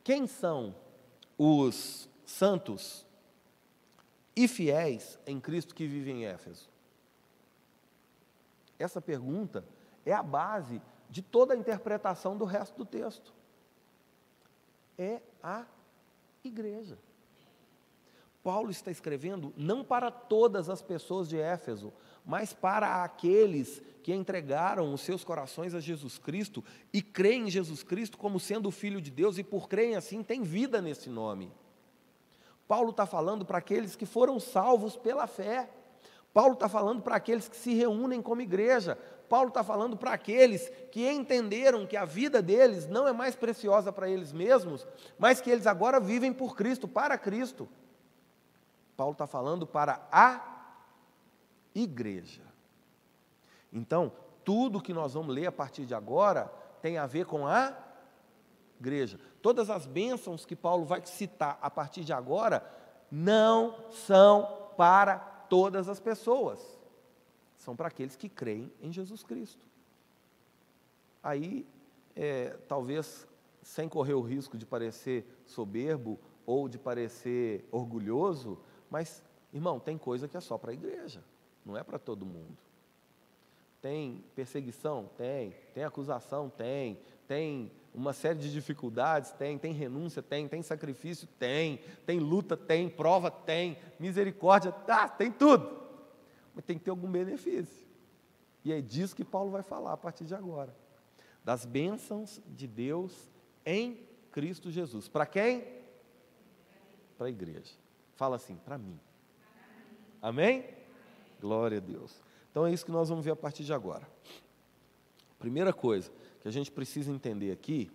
Quem são os santos e fiéis em Cristo que vivem em Éfeso? Essa pergunta é a base de toda a interpretação do resto do texto. É a igreja. Paulo está escrevendo não para todas as pessoas de Éfeso, mas para aqueles que entregaram os seus corações a Jesus Cristo e creem em Jesus Cristo como sendo o Filho de Deus e por creem assim têm vida nesse nome. Paulo está falando para aqueles que foram salvos pela fé. Paulo está falando para aqueles que se reúnem como igreja. Paulo está falando para aqueles que entenderam que a vida deles não é mais preciosa para eles mesmos, mas que eles agora vivem por Cristo, para Cristo. Paulo está falando para a igreja. Então, tudo que nós vamos ler a partir de agora tem a ver com a igreja. Todas as bênçãos que Paulo vai citar a partir de agora não são para todas as pessoas, são para aqueles que creem em Jesus Cristo. Aí, é, talvez sem correr o risco de parecer soberbo ou de parecer orgulhoso, mas, irmão, tem coisa que é só para a igreja, não é para todo mundo. Tem perseguição? Tem. Tem acusação? Tem. Tem uma série de dificuldades? Tem. Tem renúncia? Tem. Tem sacrifício? Tem. Tem luta? Tem. Prova? Tem. Misericórdia? Tá, tem tudo. Mas tem que ter algum benefício. E é disso que Paulo vai falar a partir de agora. Das bênçãos de Deus em Cristo Jesus. Para quem? Para a igreja. Fala assim, para mim. Amém? Glória a Deus. Então é isso que nós vamos ver a partir de agora. Primeira coisa que a gente precisa entender aqui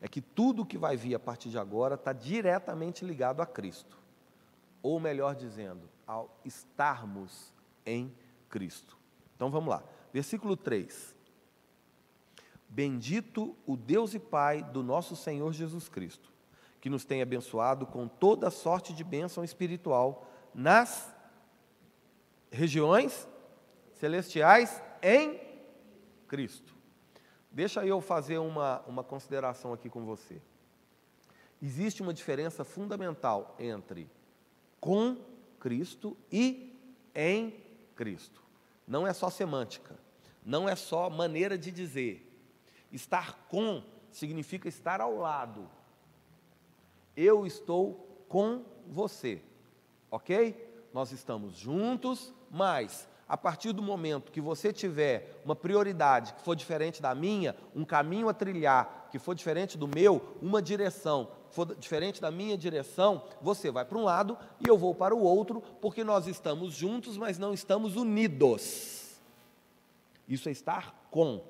é que tudo que vai vir a partir de agora está diretamente ligado a Cristo. Ou melhor dizendo, ao estarmos em Cristo. Então vamos lá. Versículo 3. Bendito o Deus e Pai do nosso Senhor Jesus Cristo, que nos tem abençoado com toda sorte de bênção espiritual nas regiões celestiais em Cristo. Deixa eu fazer uma, uma consideração aqui com você. Existe uma diferença fundamental entre com Cristo e em Cristo. Não é só semântica, não é só maneira de dizer. Estar com significa estar ao lado. Eu estou com você, ok? Nós estamos juntos, mas a partir do momento que você tiver uma prioridade que for diferente da minha, um caminho a trilhar que for diferente do meu, uma direção que for diferente da minha direção, você vai para um lado e eu vou para o outro, porque nós estamos juntos, mas não estamos unidos. Isso é estar com.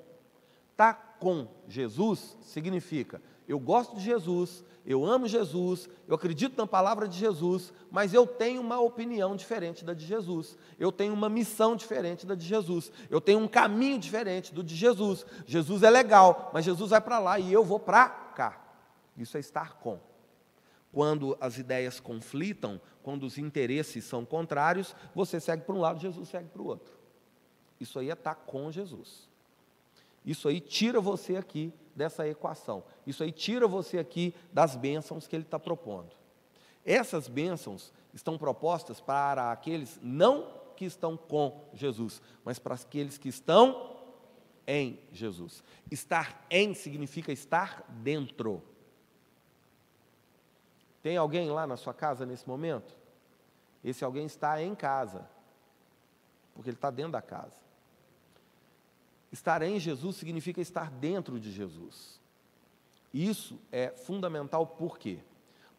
Estar tá com Jesus significa eu gosto de Jesus, eu amo Jesus, eu acredito na palavra de Jesus, mas eu tenho uma opinião diferente da de Jesus, eu tenho uma missão diferente da de Jesus, eu tenho um caminho diferente do de Jesus. Jesus é legal, mas Jesus vai para lá e eu vou para cá. Isso é estar com. Quando as ideias conflitam, quando os interesses são contrários, você segue para um lado, Jesus segue para o outro. Isso aí é estar com Jesus. Isso aí tira você aqui dessa equação. Isso aí tira você aqui das bênçãos que ele está propondo. Essas bênçãos estão propostas para aqueles não que estão com Jesus, mas para aqueles que estão em Jesus. Estar em significa estar dentro. Tem alguém lá na sua casa nesse momento? Esse alguém está em casa. porque ele está dentro da casa. Estar em Jesus significa estar dentro de Jesus. Isso é fundamental por quê?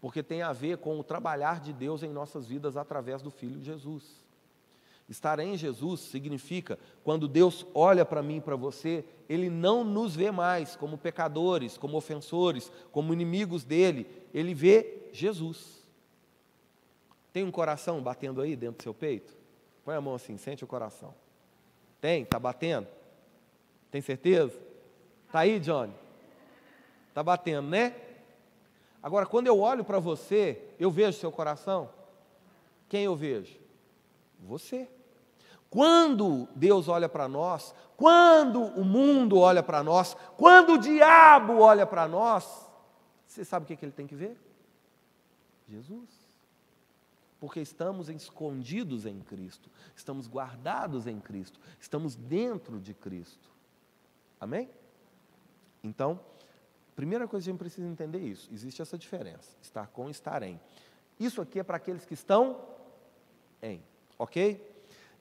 Porque tem a ver com o trabalhar de Deus em nossas vidas através do Filho Jesus. Estar em Jesus significa, quando Deus olha para mim e para você, Ele não nos vê mais como pecadores, como ofensores, como inimigos dele, Ele vê Jesus. Tem um coração batendo aí dentro do seu peito? Põe a mão assim, sente o coração. Tem? Está batendo? Tem certeza? Está aí, Johnny? Está batendo, né? Agora, quando eu olho para você, eu vejo seu coração? Quem eu vejo? Você. Quando Deus olha para nós, quando o mundo olha para nós, quando o diabo olha para nós, você sabe o que, que ele tem que ver? Jesus. Porque estamos escondidos em Cristo, estamos guardados em Cristo, estamos dentro de Cristo. Amém? Então, primeira coisa que a gente precisa entender isso: existe essa diferença, estar com e estar em. Isso aqui é para aqueles que estão em, ok?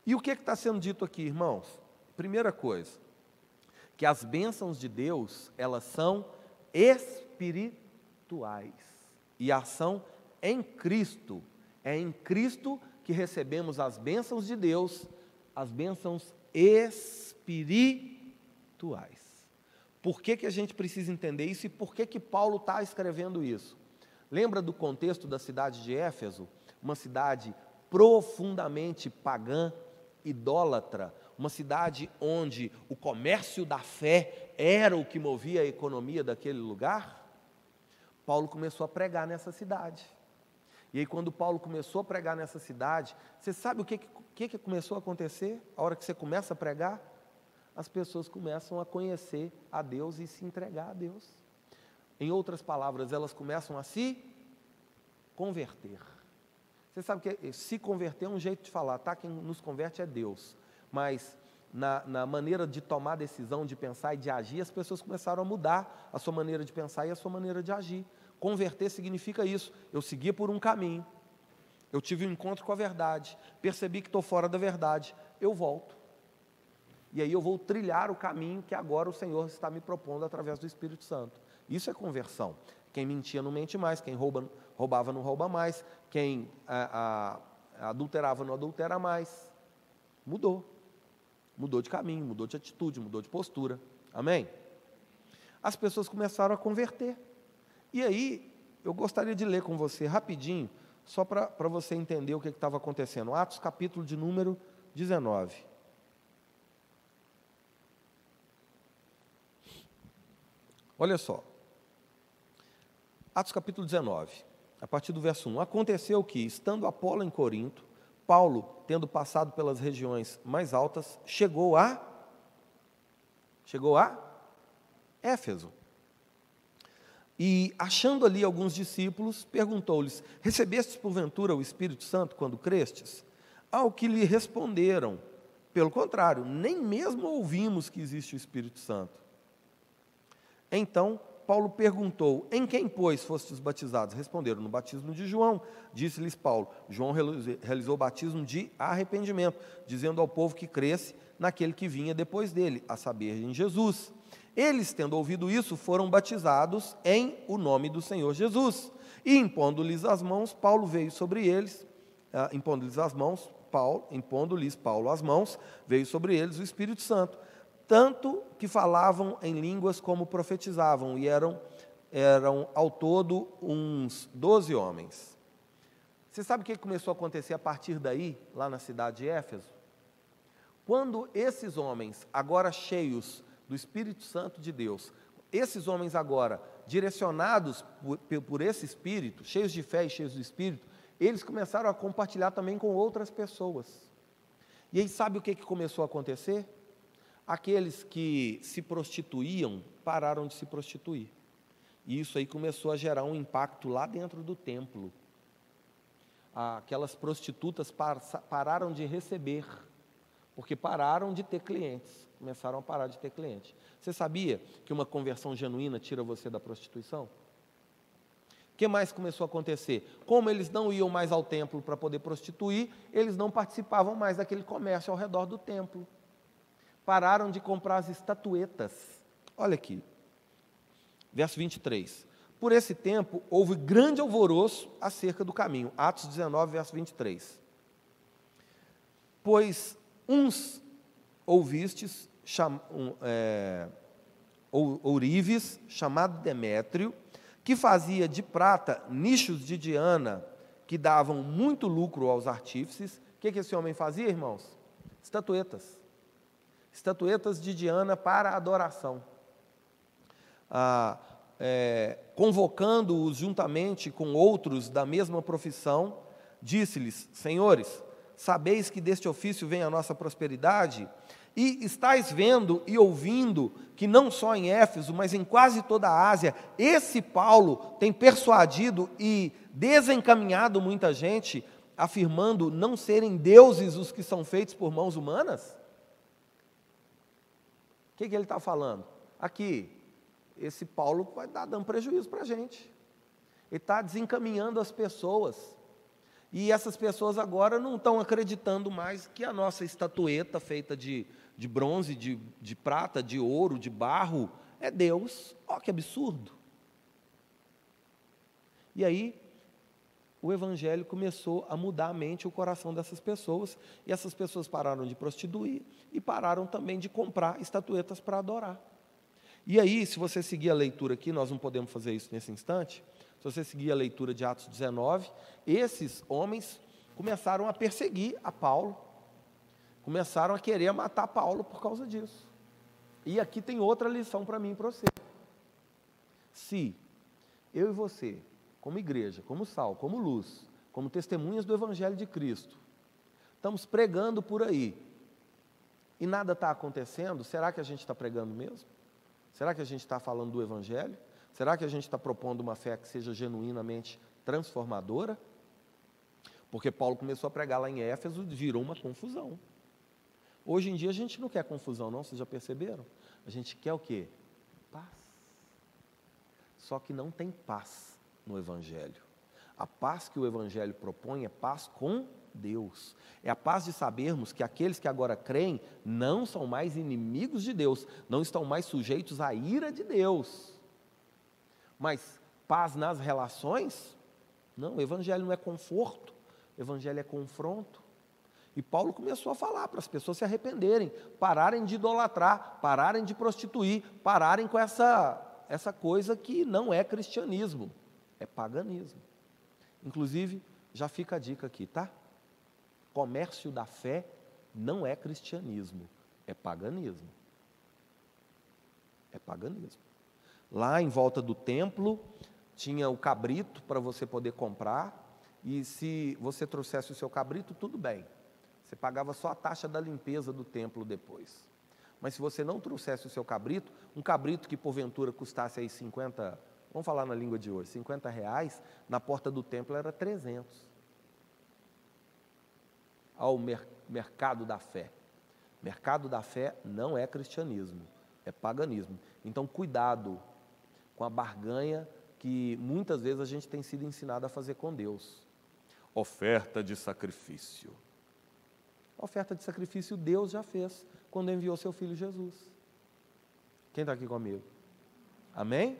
E o que é está sendo dito aqui, irmãos? Primeira coisa, que as bênçãos de Deus, elas são espirituais e a ação em Cristo. É em Cristo que recebemos as bênçãos de Deus, as bênçãos espirituais espirituais. Por que, que a gente precisa entender isso e por que, que Paulo está escrevendo isso? Lembra do contexto da cidade de Éfeso? Uma cidade profundamente pagã, idólatra, uma cidade onde o comércio da fé era o que movia a economia daquele lugar? Paulo começou a pregar nessa cidade. E aí, quando Paulo começou a pregar nessa cidade, você sabe o que, que, que começou a acontecer? A hora que você começa a pregar? As pessoas começam a conhecer a Deus e se entregar a Deus. Em outras palavras, elas começam a se converter. Você sabe que se converter é um jeito de falar, tá? Quem nos converte é Deus. Mas na, na, maneira de tomar decisão, de pensar e de agir, as pessoas começaram a mudar a sua maneira de pensar e a sua maneira de agir. Converter significa isso. Eu segui por um caminho, eu tive um encontro com a verdade, percebi que estou fora da verdade, eu volto e aí eu vou trilhar o caminho que agora o Senhor está me propondo através do Espírito Santo. Isso é conversão. Quem mentia não mente mais, quem rouba, roubava não rouba mais, quem a, a, adulterava não adultera mais. Mudou. Mudou de caminho, mudou de atitude, mudou de postura. Amém? As pessoas começaram a converter. E aí, eu gostaria de ler com você rapidinho, só para você entender o que estava acontecendo. Atos capítulo de número 19. Olha só. Atos capítulo 19, a partir do verso 1. Aconteceu que, estando Apolo em Corinto, Paulo, tendo passado pelas regiões mais altas, chegou a chegou a Éfeso. E, achando ali alguns discípulos, perguntou-lhes: Recebestes porventura o Espírito Santo quando crestes? Ao que lhe responderam: Pelo contrário, nem mesmo ouvimos que existe o Espírito Santo. Então Paulo perguntou: Em quem, pois, fostes batizados? Responderam: No batismo de João. Disse-lhes Paulo: João realizou o batismo de arrependimento, dizendo ao povo que cresce naquele que vinha depois dele, a saber, em Jesus. Eles, tendo ouvido isso, foram batizados em o nome do Senhor Jesus. E impondo-lhes as mãos, Paulo veio sobre eles, ah, impondo-lhes as mãos, Paulo, impondo-lhes Paulo as mãos, veio sobre eles o Espírito Santo tanto que falavam em línguas como profetizavam, e eram, eram ao todo uns doze homens. Você sabe o que começou a acontecer a partir daí, lá na cidade de Éfeso? Quando esses homens, agora cheios do Espírito Santo de Deus, esses homens agora direcionados por, por esse Espírito, cheios de fé e cheios do Espírito, eles começaram a compartilhar também com outras pessoas. E aí sabe o que, que começou a acontecer? Aqueles que se prostituíam pararam de se prostituir. E isso aí começou a gerar um impacto lá dentro do templo. Aquelas prostitutas pararam de receber, porque pararam de ter clientes, começaram a parar de ter clientes. Você sabia que uma conversão genuína tira você da prostituição? O que mais começou a acontecer? Como eles não iam mais ao templo para poder prostituir, eles não participavam mais daquele comércio ao redor do templo. Pararam de comprar as estatuetas. Olha aqui, verso 23. Por esse tempo, houve grande alvoroço acerca do caminho. Atos 19, verso 23. Pois uns ouvistes, cham, um, é, ourives, chamado Demétrio, que fazia de prata nichos de Diana, que davam muito lucro aos artífices. O que, que esse homem fazia, irmãos? Estatuetas. Estatuetas de Diana para adoração. Ah, é, Convocando-os juntamente com outros da mesma profissão, disse-lhes: Senhores, sabeis que deste ofício vem a nossa prosperidade? E estáis vendo e ouvindo que não só em Éfeso, mas em quase toda a Ásia, esse Paulo tem persuadido e desencaminhado muita gente, afirmando não serem deuses os que são feitos por mãos humanas? Que, que ele está falando? Aqui, esse Paulo vai dar dando prejuízo para a gente. Ele está desencaminhando as pessoas e essas pessoas agora não estão acreditando mais que a nossa estatueta feita de, de bronze, de, de prata, de ouro, de barro, é Deus. Olha que absurdo. E aí, o Evangelho começou a mudar a mente e o coração dessas pessoas, e essas pessoas pararam de prostituir e pararam também de comprar estatuetas para adorar. E aí, se você seguir a leitura aqui, nós não podemos fazer isso nesse instante, se você seguir a leitura de Atos 19, esses homens começaram a perseguir a Paulo, começaram a querer matar Paulo por causa disso. E aqui tem outra lição para mim e para você. Se eu e você, como igreja, como sal, como luz, como testemunhas do Evangelho de Cristo, estamos pregando por aí e nada está acontecendo, será que a gente está pregando mesmo? Será que a gente está falando do Evangelho? Será que a gente está propondo uma fé que seja genuinamente transformadora? Porque Paulo começou a pregar lá em Éfeso virou uma confusão. Hoje em dia a gente não quer confusão, não, vocês já perceberam? A gente quer o quê? Paz. Só que não tem paz no Evangelho. A paz que o Evangelho propõe é paz com Deus. É a paz de sabermos que aqueles que agora creem não são mais inimigos de Deus, não estão mais sujeitos à ira de Deus. Mas paz nas relações? Não, o evangelho não é conforto, o evangelho é confronto. E Paulo começou a falar para as pessoas se arrependerem, pararem de idolatrar, pararem de prostituir, pararem com essa, essa coisa que não é cristianismo, é paganismo. Inclusive, já fica a dica aqui, tá? Comércio da fé não é cristianismo, é paganismo. É paganismo. Lá em volta do templo tinha o cabrito para você poder comprar, e se você trouxesse o seu cabrito, tudo bem. Você pagava só a taxa da limpeza do templo depois. Mas se você não trouxesse o seu cabrito, um cabrito que porventura custasse aí 50, vamos falar na língua de hoje, 50 reais, na porta do templo era 300. Ao mer mercado da fé. Mercado da fé não é cristianismo, é paganismo. Então, cuidado com a barganha que muitas vezes a gente tem sido ensinado a fazer com Deus. Oferta de sacrifício. A oferta de sacrifício Deus já fez quando enviou seu filho Jesus. Quem está aqui comigo? Amém?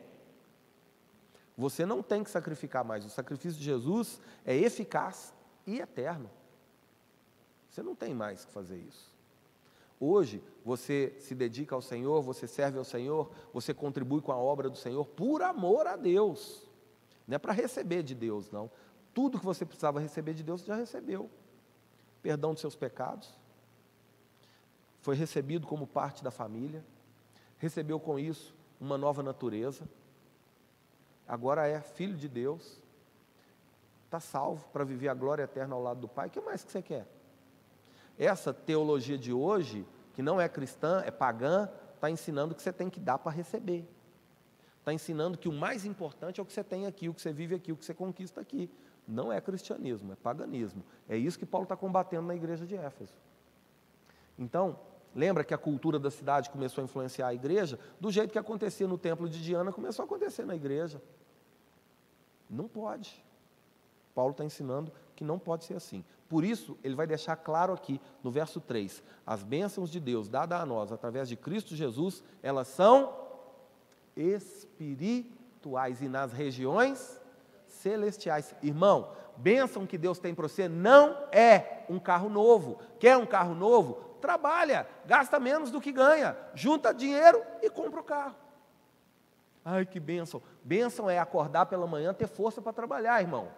Você não tem que sacrificar mais. O sacrifício de Jesus é eficaz e eterno. Você não tem mais que fazer isso. Hoje, você se dedica ao Senhor, você serve ao Senhor, você contribui com a obra do Senhor por amor a Deus. Não é para receber de Deus, não. Tudo que você precisava receber de Deus, você já recebeu. Perdão dos seus pecados, foi recebido como parte da família, recebeu com isso uma nova natureza, agora é filho de Deus, está salvo para viver a glória eterna ao lado do Pai. O que mais que você quer? Essa teologia de hoje, que não é cristã, é pagã, está ensinando que você tem que dar para receber. Está ensinando que o mais importante é o que você tem aqui, o que você vive aqui, o que você conquista aqui. Não é cristianismo, é paganismo. É isso que Paulo está combatendo na igreja de Éfeso. Então, lembra que a cultura da cidade começou a influenciar a igreja? Do jeito que acontecia no templo de Diana, começou a acontecer na igreja. Não pode. Paulo está ensinando que não pode ser assim. Por isso, ele vai deixar claro aqui no verso 3: as bênçãos de Deus dadas a nós através de Cristo Jesus, elas são espirituais e nas regiões celestiais. Irmão, bênção que Deus tem para você não é um carro novo. Quer um carro novo? Trabalha, gasta menos do que ganha, junta dinheiro e compra o carro. Ai, que bênção. Bênção é acordar pela manhã, ter força para trabalhar, irmão.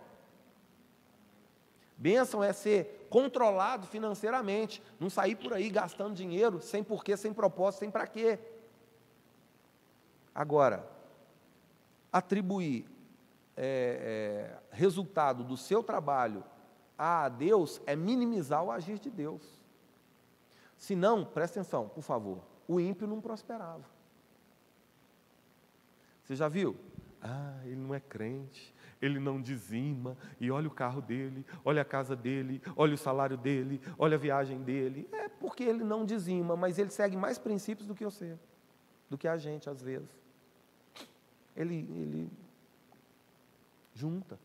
Bênção é ser controlado financeiramente, não sair por aí gastando dinheiro sem porquê, sem propósito, sem para quê. Agora, atribuir é, é, resultado do seu trabalho a Deus é minimizar o agir de Deus. Se não, presta atenção, por favor, o ímpio não prosperava. Você já viu? Ah, ele não é crente, ele não dizima, e olha o carro dele, olha a casa dele, olha o salário dele, olha a viagem dele. É porque ele não dizima, mas ele segue mais princípios do que você, do que a gente às vezes. Ele, ele junta,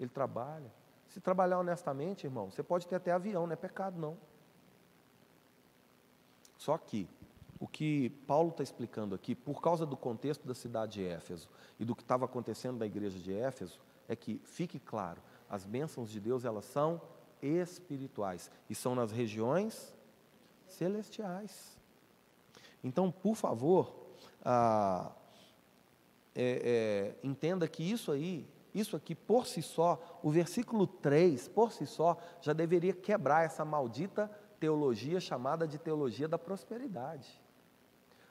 ele trabalha. Se trabalhar honestamente, irmão, você pode ter até avião, não é pecado não. Só que o que Paulo está explicando aqui, por causa do contexto da cidade de Éfeso e do que estava acontecendo na igreja de Éfeso, é que fique claro, as bênçãos de Deus elas são espirituais e são nas regiões celestiais. Então, por favor, ah, é, é, entenda que isso aí, isso aqui por si só, o versículo 3, por si só, já deveria quebrar essa maldita teologia chamada de teologia da prosperidade.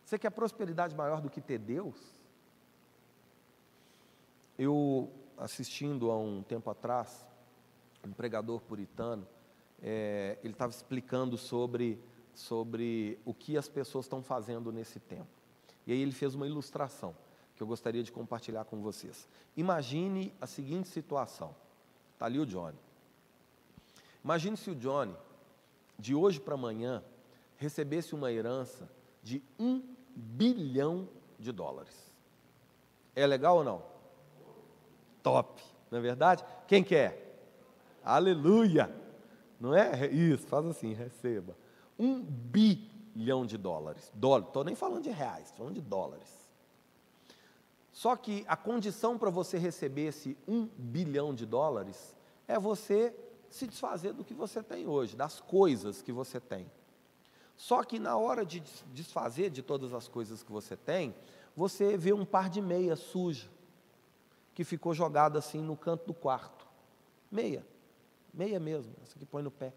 Você quer prosperidade maior do que ter Deus? Eu, assistindo há um tempo atrás, um pregador puritano, é, ele estava explicando sobre, sobre o que as pessoas estão fazendo nesse tempo. E aí ele fez uma ilustração que eu gostaria de compartilhar com vocês. Imagine a seguinte situação. Está ali o Johnny. Imagine se o Johnny, de hoje para amanhã, recebesse uma herança de um bilhão de dólares. É legal ou não? Top, não é verdade? Quem quer? Aleluia! Não é? Isso, faz assim, receba. Um bilhão de dólares. Dólar, estou nem falando de reais, estou falando de dólares. Só que a condição para você receber esse um bilhão de dólares é você se desfazer do que você tem hoje, das coisas que você tem. Só que na hora de desfazer de todas as coisas que você tem, você vê um par de meia suja, que ficou jogada assim no canto do quarto. Meia, meia mesmo, essa que põe no pé.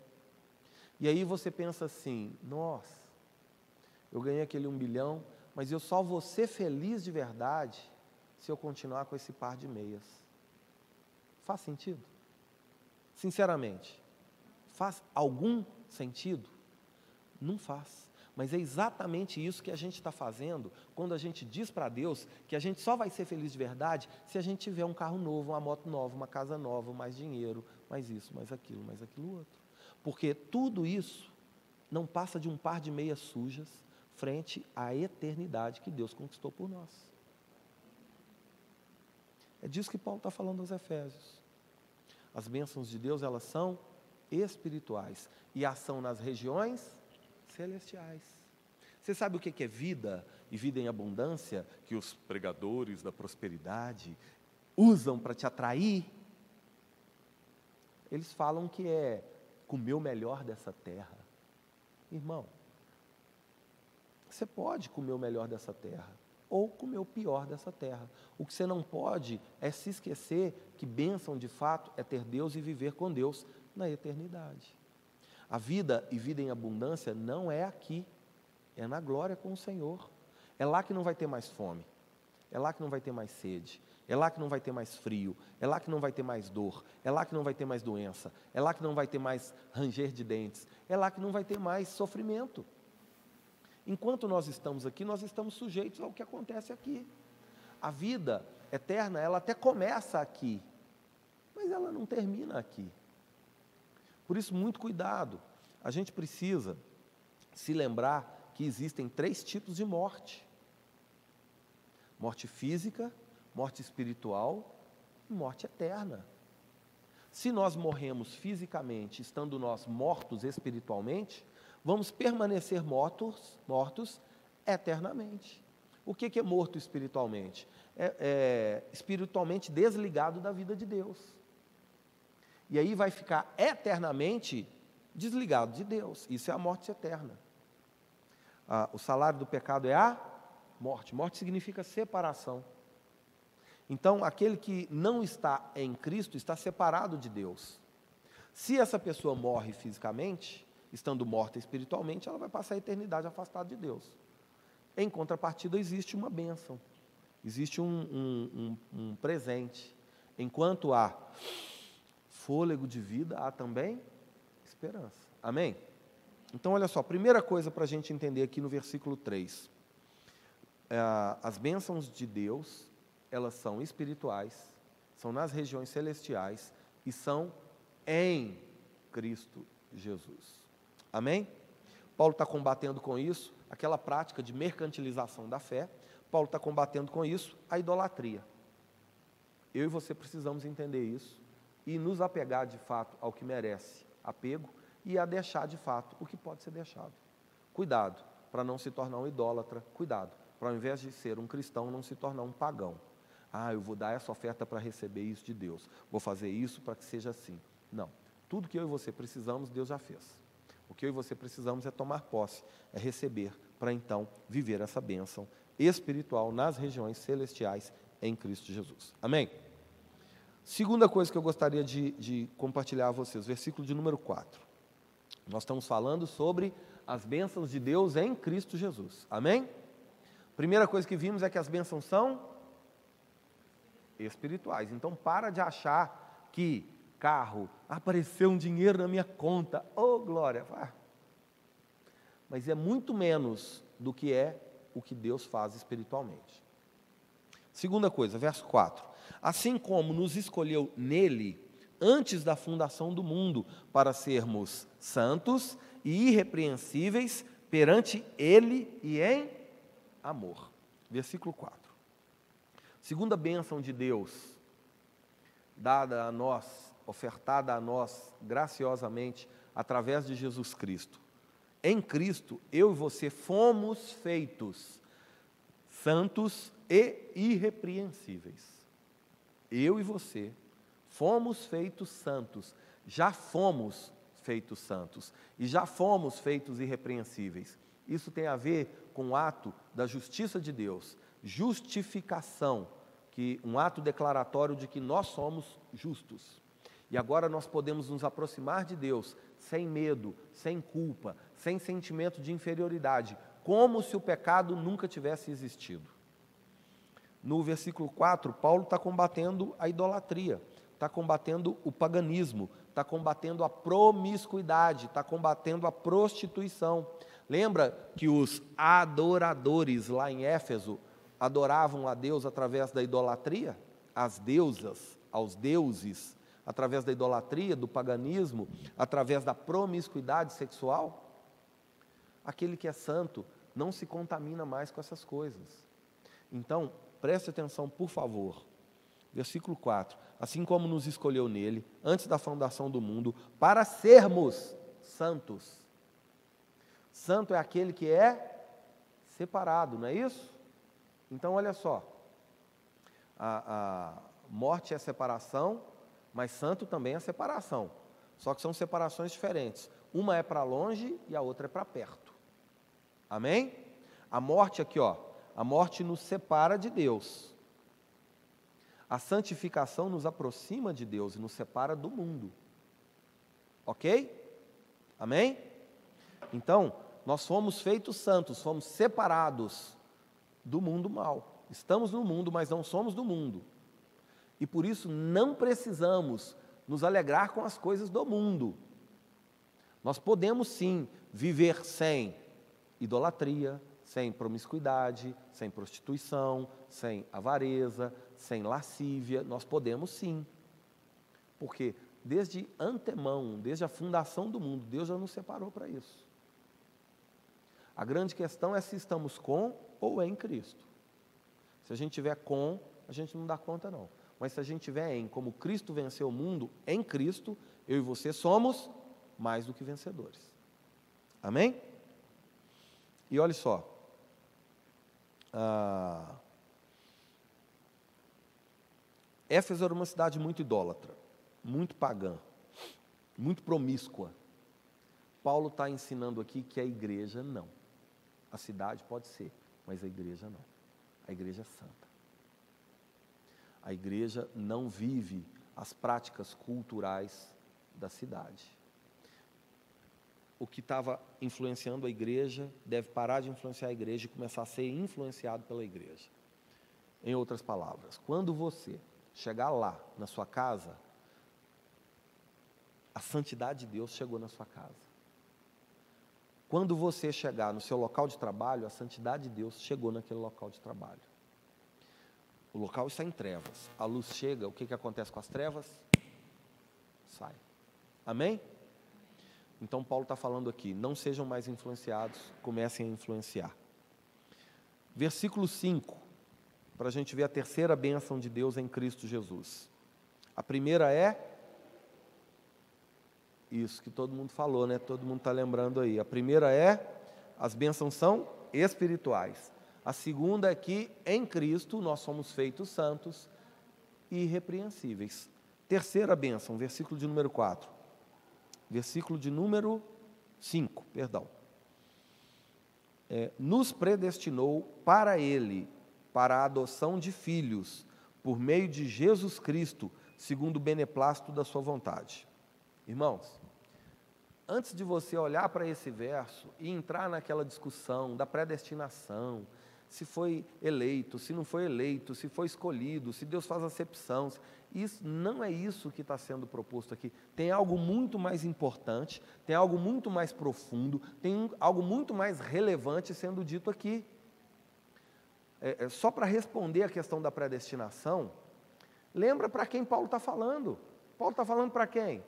E aí você pensa assim: nossa, eu ganhei aquele um bilhão, mas eu só vou ser feliz de verdade se eu continuar com esse par de meias. Faz sentido? Sinceramente, faz algum sentido? Não faz. Mas é exatamente isso que a gente está fazendo quando a gente diz para Deus que a gente só vai ser feliz de verdade se a gente tiver um carro novo, uma moto nova, uma casa nova, mais dinheiro, mais isso, mais aquilo, mais aquilo outro. Porque tudo isso não passa de um par de meias sujas frente à eternidade que Deus conquistou por nós. É disso que Paulo está falando aos Efésios. As bênçãos de Deus, elas são espirituais e ação nas regiões celestiais. Você sabe o que é vida e vida em abundância que os pregadores da prosperidade usam para te atrair? Eles falam que é comer o melhor dessa terra. Irmão, você pode comer o melhor dessa terra ou comer o pior dessa terra. O que você não pode é se esquecer que bênção de fato é ter Deus e viver com Deus na eternidade. A vida e vida em abundância não é aqui, é na glória com o Senhor. É lá que não vai ter mais fome, é lá que não vai ter mais sede, é lá que não vai ter mais frio, é lá que não vai ter mais dor, é lá que não vai ter mais doença, é lá que não vai ter mais ranger de dentes, é lá que não vai ter mais sofrimento. Enquanto nós estamos aqui, nós estamos sujeitos ao que acontece aqui. A vida eterna, ela até começa aqui, mas ela não termina aqui. Por isso, muito cuidado. A gente precisa se lembrar que existem três tipos de morte: morte física, morte espiritual Morte eterna. Se nós morremos fisicamente, estando nós mortos espiritualmente, vamos permanecer mortos, mortos eternamente. O que é morto espiritualmente? É, é, espiritualmente desligado da vida de Deus. E aí vai ficar eternamente desligado de Deus. Isso é a morte eterna. Ah, o salário do pecado é a morte. Morte significa separação. Então, aquele que não está em Cristo está separado de Deus. Se essa pessoa morre fisicamente, estando morta espiritualmente, ela vai passar a eternidade afastada de Deus. Em contrapartida, existe uma bênção, existe um, um, um, um presente. Enquanto há fôlego de vida, há também esperança. Amém? Então, olha só, primeira coisa para a gente entender aqui no versículo 3. É, as bênçãos de Deus, elas são espirituais, são nas regiões celestiais e são em Cristo Jesus. Amém? Paulo está combatendo com isso aquela prática de mercantilização da fé. Paulo está combatendo com isso a idolatria. Eu e você precisamos entender isso e nos apegar de fato ao que merece apego e a deixar de fato o que pode ser deixado. Cuidado para não se tornar um idólatra, cuidado para ao invés de ser um cristão não se tornar um pagão. Ah, eu vou dar essa oferta para receber isso de Deus, vou fazer isso para que seja assim. Não. Tudo que eu e você precisamos, Deus já fez. O que eu e você precisamos é tomar posse, é receber, para então viver essa bênção espiritual nas regiões celestiais em Cristo Jesus. Amém? Segunda coisa que eu gostaria de, de compartilhar a vocês, versículo de número 4. Nós estamos falando sobre as bênçãos de Deus em Cristo Jesus. Amém? Primeira coisa que vimos é que as bênçãos são espirituais. Então para de achar que carro, apareceu um dinheiro na minha conta, oh glória. Mas é muito menos do que é o que Deus faz espiritualmente. Segunda coisa, verso 4. Assim como nos escolheu nele antes da fundação do mundo, para sermos santos e irrepreensíveis perante Ele e em amor. Versículo 4. Segunda bênção de Deus, dada a nós, ofertada a nós graciosamente através de Jesus Cristo. Em Cristo, eu e você fomos feitos santos e irrepreensíveis. Eu e você Fomos feitos santos, já fomos feitos santos e já fomos feitos irrepreensíveis. Isso tem a ver com o ato da justiça de Deus, justificação, que um ato declaratório de que nós somos justos. E agora nós podemos nos aproximar de Deus sem medo, sem culpa, sem sentimento de inferioridade, como se o pecado nunca tivesse existido. No versículo 4, Paulo está combatendo a idolatria está combatendo o paganismo, está combatendo a promiscuidade, está combatendo a prostituição. Lembra que os adoradores lá em Éfeso adoravam a Deus através da idolatria? As deusas, aos deuses, através da idolatria, do paganismo, através da promiscuidade sexual? Aquele que é santo não se contamina mais com essas coisas. Então, preste atenção, por favor. Versículo 4: Assim como nos escolheu nele, antes da fundação do mundo, para sermos santos. Santo é aquele que é separado, não é isso? Então, olha só: a, a morte é separação, mas santo também é separação. Só que são separações diferentes. Uma é para longe e a outra é para perto. Amém? A morte aqui, ó, a morte nos separa de Deus. A santificação nos aproxima de Deus e nos separa do mundo. Ok? Amém? Então, nós fomos feitos santos, fomos separados do mundo mal. Estamos no mundo, mas não somos do mundo. E por isso não precisamos nos alegrar com as coisas do mundo. Nós podemos sim viver sem idolatria, sem promiscuidade, sem prostituição, sem avareza, sem lascívia, nós podemos sim. Porque desde antemão, desde a fundação do mundo, Deus já nos separou para isso. A grande questão é se estamos com ou em Cristo. Se a gente tiver com, a gente não dá conta não. Mas se a gente tiver em como Cristo venceu o mundo, em Cristo, eu e você somos mais do que vencedores. Amém? E olha só. Ah, Éfeso era uma cidade muito idólatra, muito pagã, muito promíscua. Paulo está ensinando aqui que a igreja não. A cidade pode ser, mas a igreja não. A igreja é santa. A igreja não vive as práticas culturais da cidade. O que estava influenciando a igreja deve parar de influenciar a igreja e começar a ser influenciado pela igreja. Em outras palavras, quando você chegar lá na sua casa, a santidade de Deus chegou na sua casa. Quando você chegar no seu local de trabalho, a santidade de Deus chegou naquele local de trabalho. O local está em trevas. A luz chega, o que, que acontece com as trevas? Sai. Amém? Então, Paulo está falando aqui: não sejam mais influenciados, comecem a influenciar. Versículo 5, para a gente ver a terceira bênção de Deus em Cristo Jesus. A primeira é isso que todo mundo falou, né? Todo mundo está lembrando aí. A primeira é: as bênçãos são espirituais. A segunda é que em Cristo nós somos feitos santos e irrepreensíveis. Terceira bênção, versículo de número 4. Versículo de número 5, perdão. É, nos predestinou para Ele, para a adoção de filhos, por meio de Jesus Cristo, segundo o beneplácito da Sua vontade Irmãos, antes de você olhar para esse verso e entrar naquela discussão da predestinação, se foi eleito, se não foi eleito, se foi escolhido, se Deus faz acepção, isso não é isso que está sendo proposto aqui. Tem algo muito mais importante, tem algo muito mais profundo, tem algo muito mais relevante sendo dito aqui. É, é só para responder a questão da predestinação, lembra para quem Paulo está falando. Paulo está falando para quem?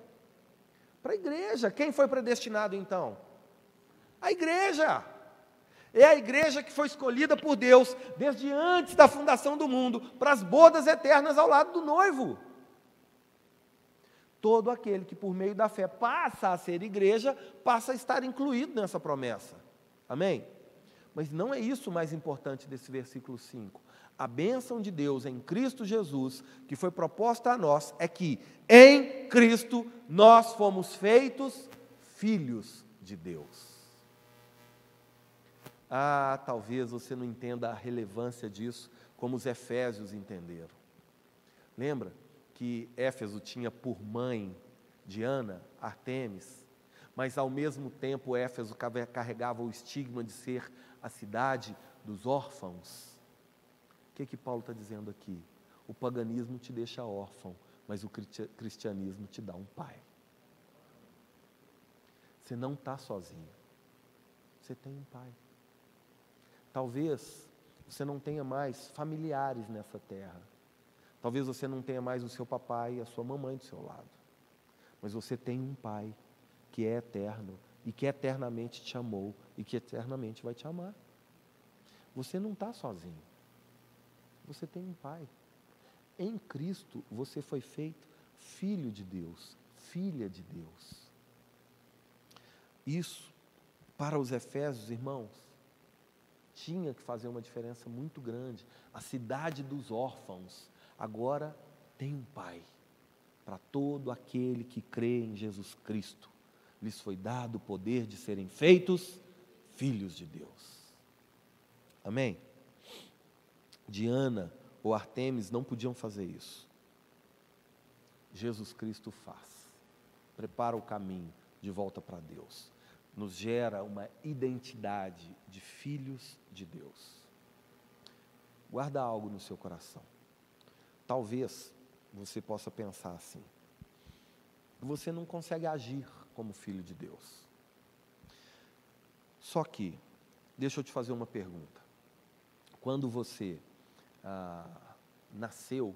Para a igreja. Quem foi predestinado então? A igreja. É a igreja que foi escolhida por Deus desde antes da fundação do mundo para as bodas eternas ao lado do noivo. Todo aquele que por meio da fé passa a ser igreja, passa a estar incluído nessa promessa. Amém? Mas não é isso o mais importante desse versículo 5 a bênção de Deus em Cristo Jesus, que foi proposta a nós, é que em Cristo nós fomos feitos filhos de Deus. Ah, talvez você não entenda a relevância disso como os efésios entenderam. Lembra que Éfeso tinha por mãe Diana, Artemis, mas ao mesmo tempo Éfeso carregava o estigma de ser a cidade dos órfãos que, que Paulo está dizendo aqui? O paganismo te deixa órfão, mas o cristianismo te dá um pai. Você não está sozinho. Você tem um pai. Talvez você não tenha mais familiares nessa terra. Talvez você não tenha mais o seu papai e a sua mamãe do seu lado. Mas você tem um pai que é eterno e que eternamente te amou e que eternamente vai te amar. Você não está sozinho. Você tem um pai. Em Cristo você foi feito filho de Deus, filha de Deus. Isso, para os Efésios, irmãos, tinha que fazer uma diferença muito grande. A cidade dos órfãos agora tem um pai. Para todo aquele que crê em Jesus Cristo, lhes foi dado o poder de serem feitos filhos de Deus. Amém? Diana ou Artemis não podiam fazer isso. Jesus Cristo faz. Prepara o caminho de volta para Deus. Nos gera uma identidade de filhos de Deus. Guarda algo no seu coração. Talvez você possa pensar assim: você não consegue agir como filho de Deus. Só que, deixa eu te fazer uma pergunta. Quando você ah, nasceu,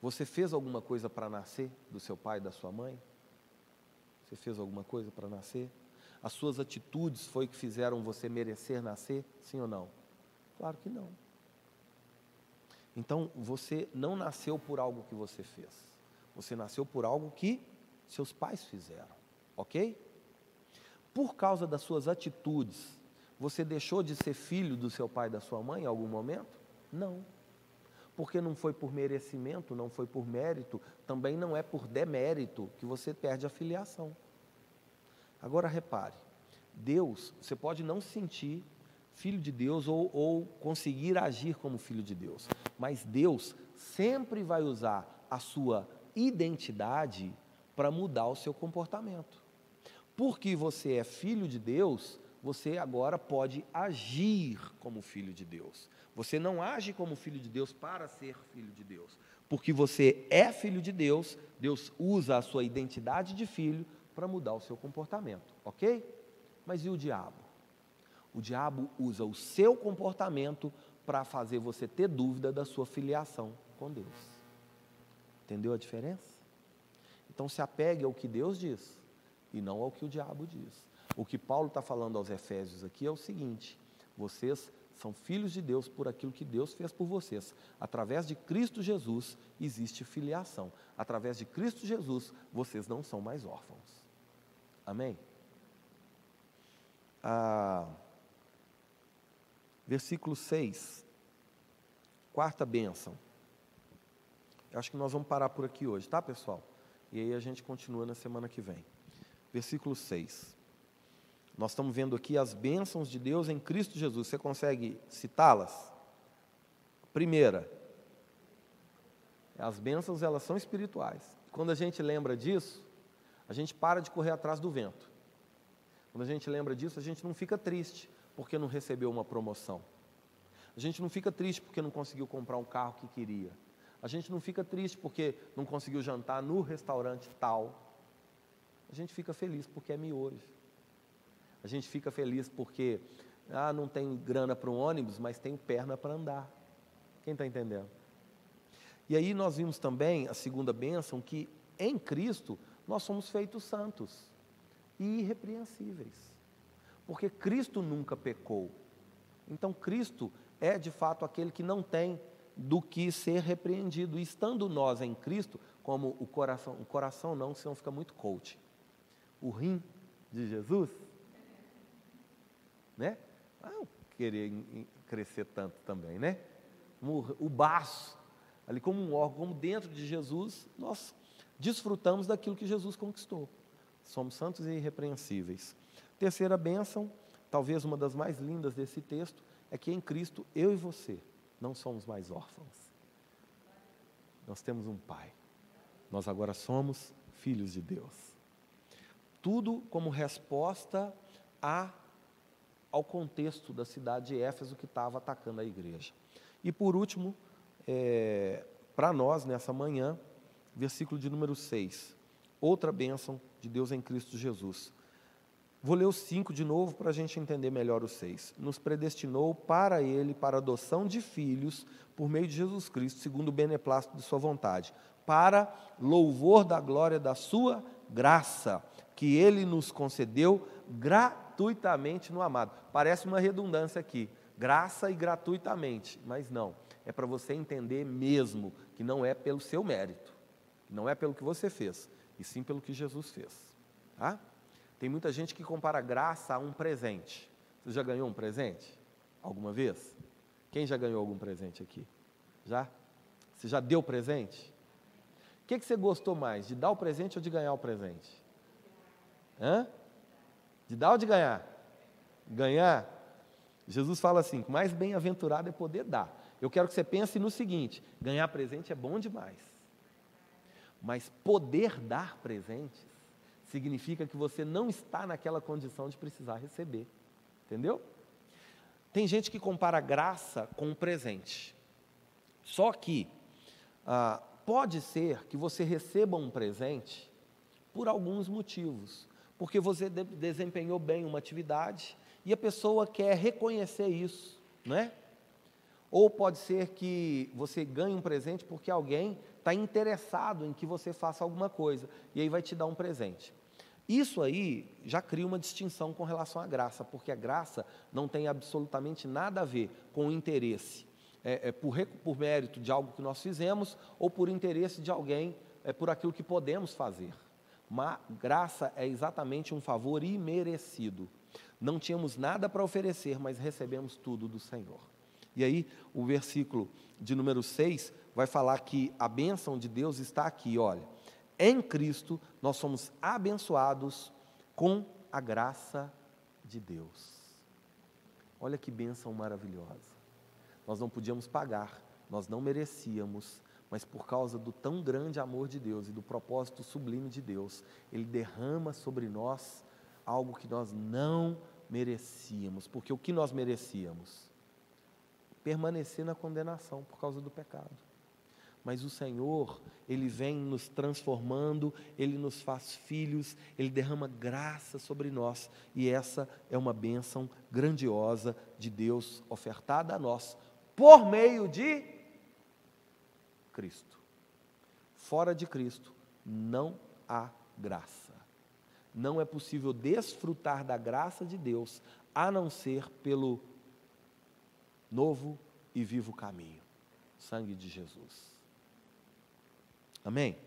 você fez alguma coisa para nascer do seu pai e da sua mãe? Você fez alguma coisa para nascer? As suas atitudes foi que fizeram você merecer nascer? Sim ou não? Claro que não. Então, você não nasceu por algo que você fez. Você nasceu por algo que seus pais fizeram, ok? Por causa das suas atitudes, você deixou de ser filho do seu pai e da sua mãe em algum momento? Não. Porque não foi por merecimento, não foi por mérito, também não é por demérito que você perde a filiação. Agora repare, Deus, você pode não sentir filho de Deus ou, ou conseguir agir como filho de Deus, mas Deus sempre vai usar a sua identidade para mudar o seu comportamento. Porque você é filho de Deus, você agora pode agir como filho de Deus. Você não age como filho de Deus para ser filho de Deus. Porque você é filho de Deus, Deus usa a sua identidade de filho para mudar o seu comportamento, ok? Mas e o diabo? O diabo usa o seu comportamento para fazer você ter dúvida da sua filiação com Deus. Entendeu a diferença? Então se apegue ao que Deus diz e não ao que o diabo diz. O que Paulo está falando aos Efésios aqui é o seguinte: vocês são filhos de Deus por aquilo que Deus fez por vocês. Através de Cristo Jesus existe filiação. Através de Cristo Jesus vocês não são mais órfãos. Amém? Ah, versículo 6, quarta bênção. Eu acho que nós vamos parar por aqui hoje, tá, pessoal? E aí a gente continua na semana que vem. Versículo 6. Nós estamos vendo aqui as bênçãos de Deus em Cristo Jesus. Você consegue citá-las? Primeira, as bênçãos elas são espirituais. Quando a gente lembra disso, a gente para de correr atrás do vento. Quando a gente lembra disso, a gente não fica triste porque não recebeu uma promoção. A gente não fica triste porque não conseguiu comprar um carro que queria. A gente não fica triste porque não conseguiu jantar no restaurante tal. A gente fica feliz porque é miojo. A gente fica feliz porque ah, não tem grana para um ônibus, mas tem perna para andar. Quem está entendendo? E aí nós vimos também a segunda bênção que em Cristo nós somos feitos santos e irrepreensíveis. Porque Cristo nunca pecou. Então Cristo é de fato aquele que não tem do que ser repreendido. E estando nós em Cristo, como o coração, o coração não, senão fica muito coach. O rim de Jesus, né? Ah, eu querer crescer tanto também, né? O baço, ali como um órgão, como dentro de Jesus, nós desfrutamos daquilo que Jesus conquistou. Somos santos e irrepreensíveis. Terceira bênção, talvez uma das mais lindas desse texto, é que em Cristo eu e você não somos mais órfãos. Nós temos um Pai. Nós agora somos filhos de Deus. Tudo como resposta a, ao contexto da cidade de Éfeso que estava atacando a igreja. E por último, é, para nós nessa manhã, versículo de número 6. Outra bênção de Deus em Cristo Jesus. Vou ler os cinco de novo para a gente entender melhor os seis. Nos predestinou para Ele, para adoção de filhos, por meio de Jesus Cristo, segundo o beneplácito de Sua vontade, para louvor da glória da Sua graça, que Ele nos concedeu gratuitamente no amado. Parece uma redundância aqui, graça e gratuitamente, mas não. É para você entender mesmo que não é pelo seu mérito, não é pelo que você fez, e sim pelo que Jesus fez. Tá? Tem muita gente que compara graça a um presente. Você já ganhou um presente? Alguma vez? Quem já ganhou algum presente aqui? Já? Você já deu presente? O que, que você gostou mais, de dar o presente ou de ganhar o presente? Hã? De dar ou de ganhar? Ganhar. Jesus fala assim: mais bem-aventurado é poder dar. Eu quero que você pense no seguinte: ganhar presente é bom demais, mas poder dar presentes significa que você não está naquela condição de precisar receber. Entendeu? Tem gente que compara graça com presente. Só que ah, pode ser que você receba um presente por alguns motivos. Porque você de desempenhou bem uma atividade e a pessoa quer reconhecer isso, não é? Ou pode ser que você ganhe um presente porque alguém está interessado em que você faça alguma coisa e aí vai te dar um presente. Isso aí já cria uma distinção com relação à graça, porque a graça não tem absolutamente nada a ver com o interesse. é, é por, por mérito de algo que nós fizemos ou por interesse de alguém, é por aquilo que podemos fazer. Mas graça é exatamente um favor imerecido. Não tínhamos nada para oferecer, mas recebemos tudo do Senhor. E aí, o versículo de número 6 vai falar que a bênção de Deus está aqui, olha. Em Cristo nós somos abençoados com a graça de Deus. Olha que bênção maravilhosa. Nós não podíamos pagar, nós não merecíamos, mas por causa do tão grande amor de Deus e do propósito sublime de Deus, Ele derrama sobre nós algo que nós não merecíamos, porque o que nós merecíamos? Permanecer na condenação por causa do pecado. Mas o Senhor, Ele vem nos transformando, Ele nos faz filhos, Ele derrama graça sobre nós, e essa é uma bênção grandiosa de Deus ofertada a nós por meio de Cristo. Fora de Cristo não há graça. Não é possível desfrutar da graça de Deus a não ser pelo novo e vivo caminho sangue de Jesus. Amém?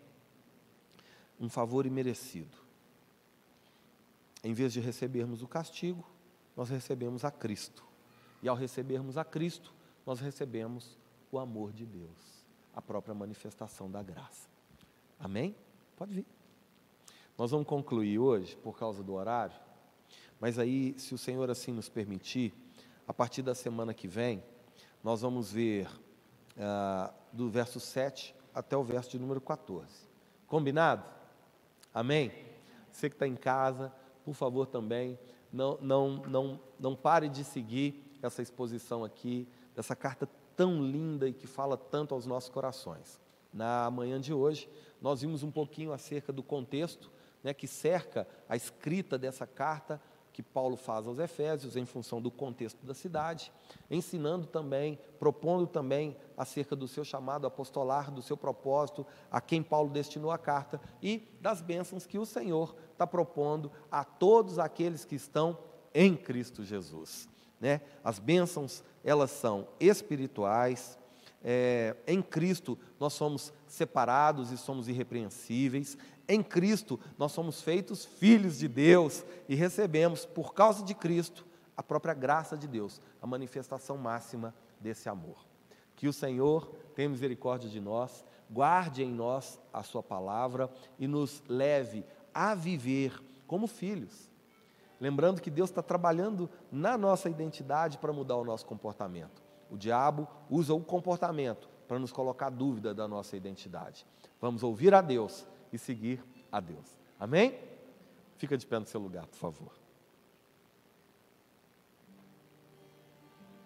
Um favor imerecido. Em vez de recebermos o castigo, nós recebemos a Cristo. E ao recebermos a Cristo, nós recebemos o amor de Deus, a própria manifestação da graça. Amém? Pode vir. Nós vamos concluir hoje, por causa do horário, mas aí, se o Senhor assim nos permitir, a partir da semana que vem, nós vamos ver ah, do verso 7 até o verso de número 14. Combinado? Amém? Você que está em casa, por favor também, não, não, não, não pare de seguir essa exposição aqui dessa carta tão linda e que fala tanto aos nossos corações. Na manhã de hoje, nós vimos um pouquinho acerca do contexto né, que cerca a escrita dessa carta que Paulo faz aos Efésios em função do contexto da cidade, ensinando também, propondo também acerca do seu chamado apostolar, do seu propósito, a quem Paulo destinou a carta e das bênçãos que o Senhor está propondo a todos aqueles que estão em Cristo Jesus. Né? As bênçãos, elas são espirituais. É, em Cristo nós somos separados e somos irrepreensíveis. Em Cristo nós somos feitos filhos de Deus e recebemos, por causa de Cristo, a própria graça de Deus, a manifestação máxima desse amor. Que o Senhor tenha misericórdia de nós, guarde em nós a Sua palavra e nos leve a viver como filhos Lembrando que Deus está trabalhando na nossa identidade para mudar o nosso comportamento. O diabo usa o comportamento para nos colocar dúvida da nossa identidade. Vamos ouvir a Deus e seguir a Deus. Amém? Fica de pé no seu lugar, por favor.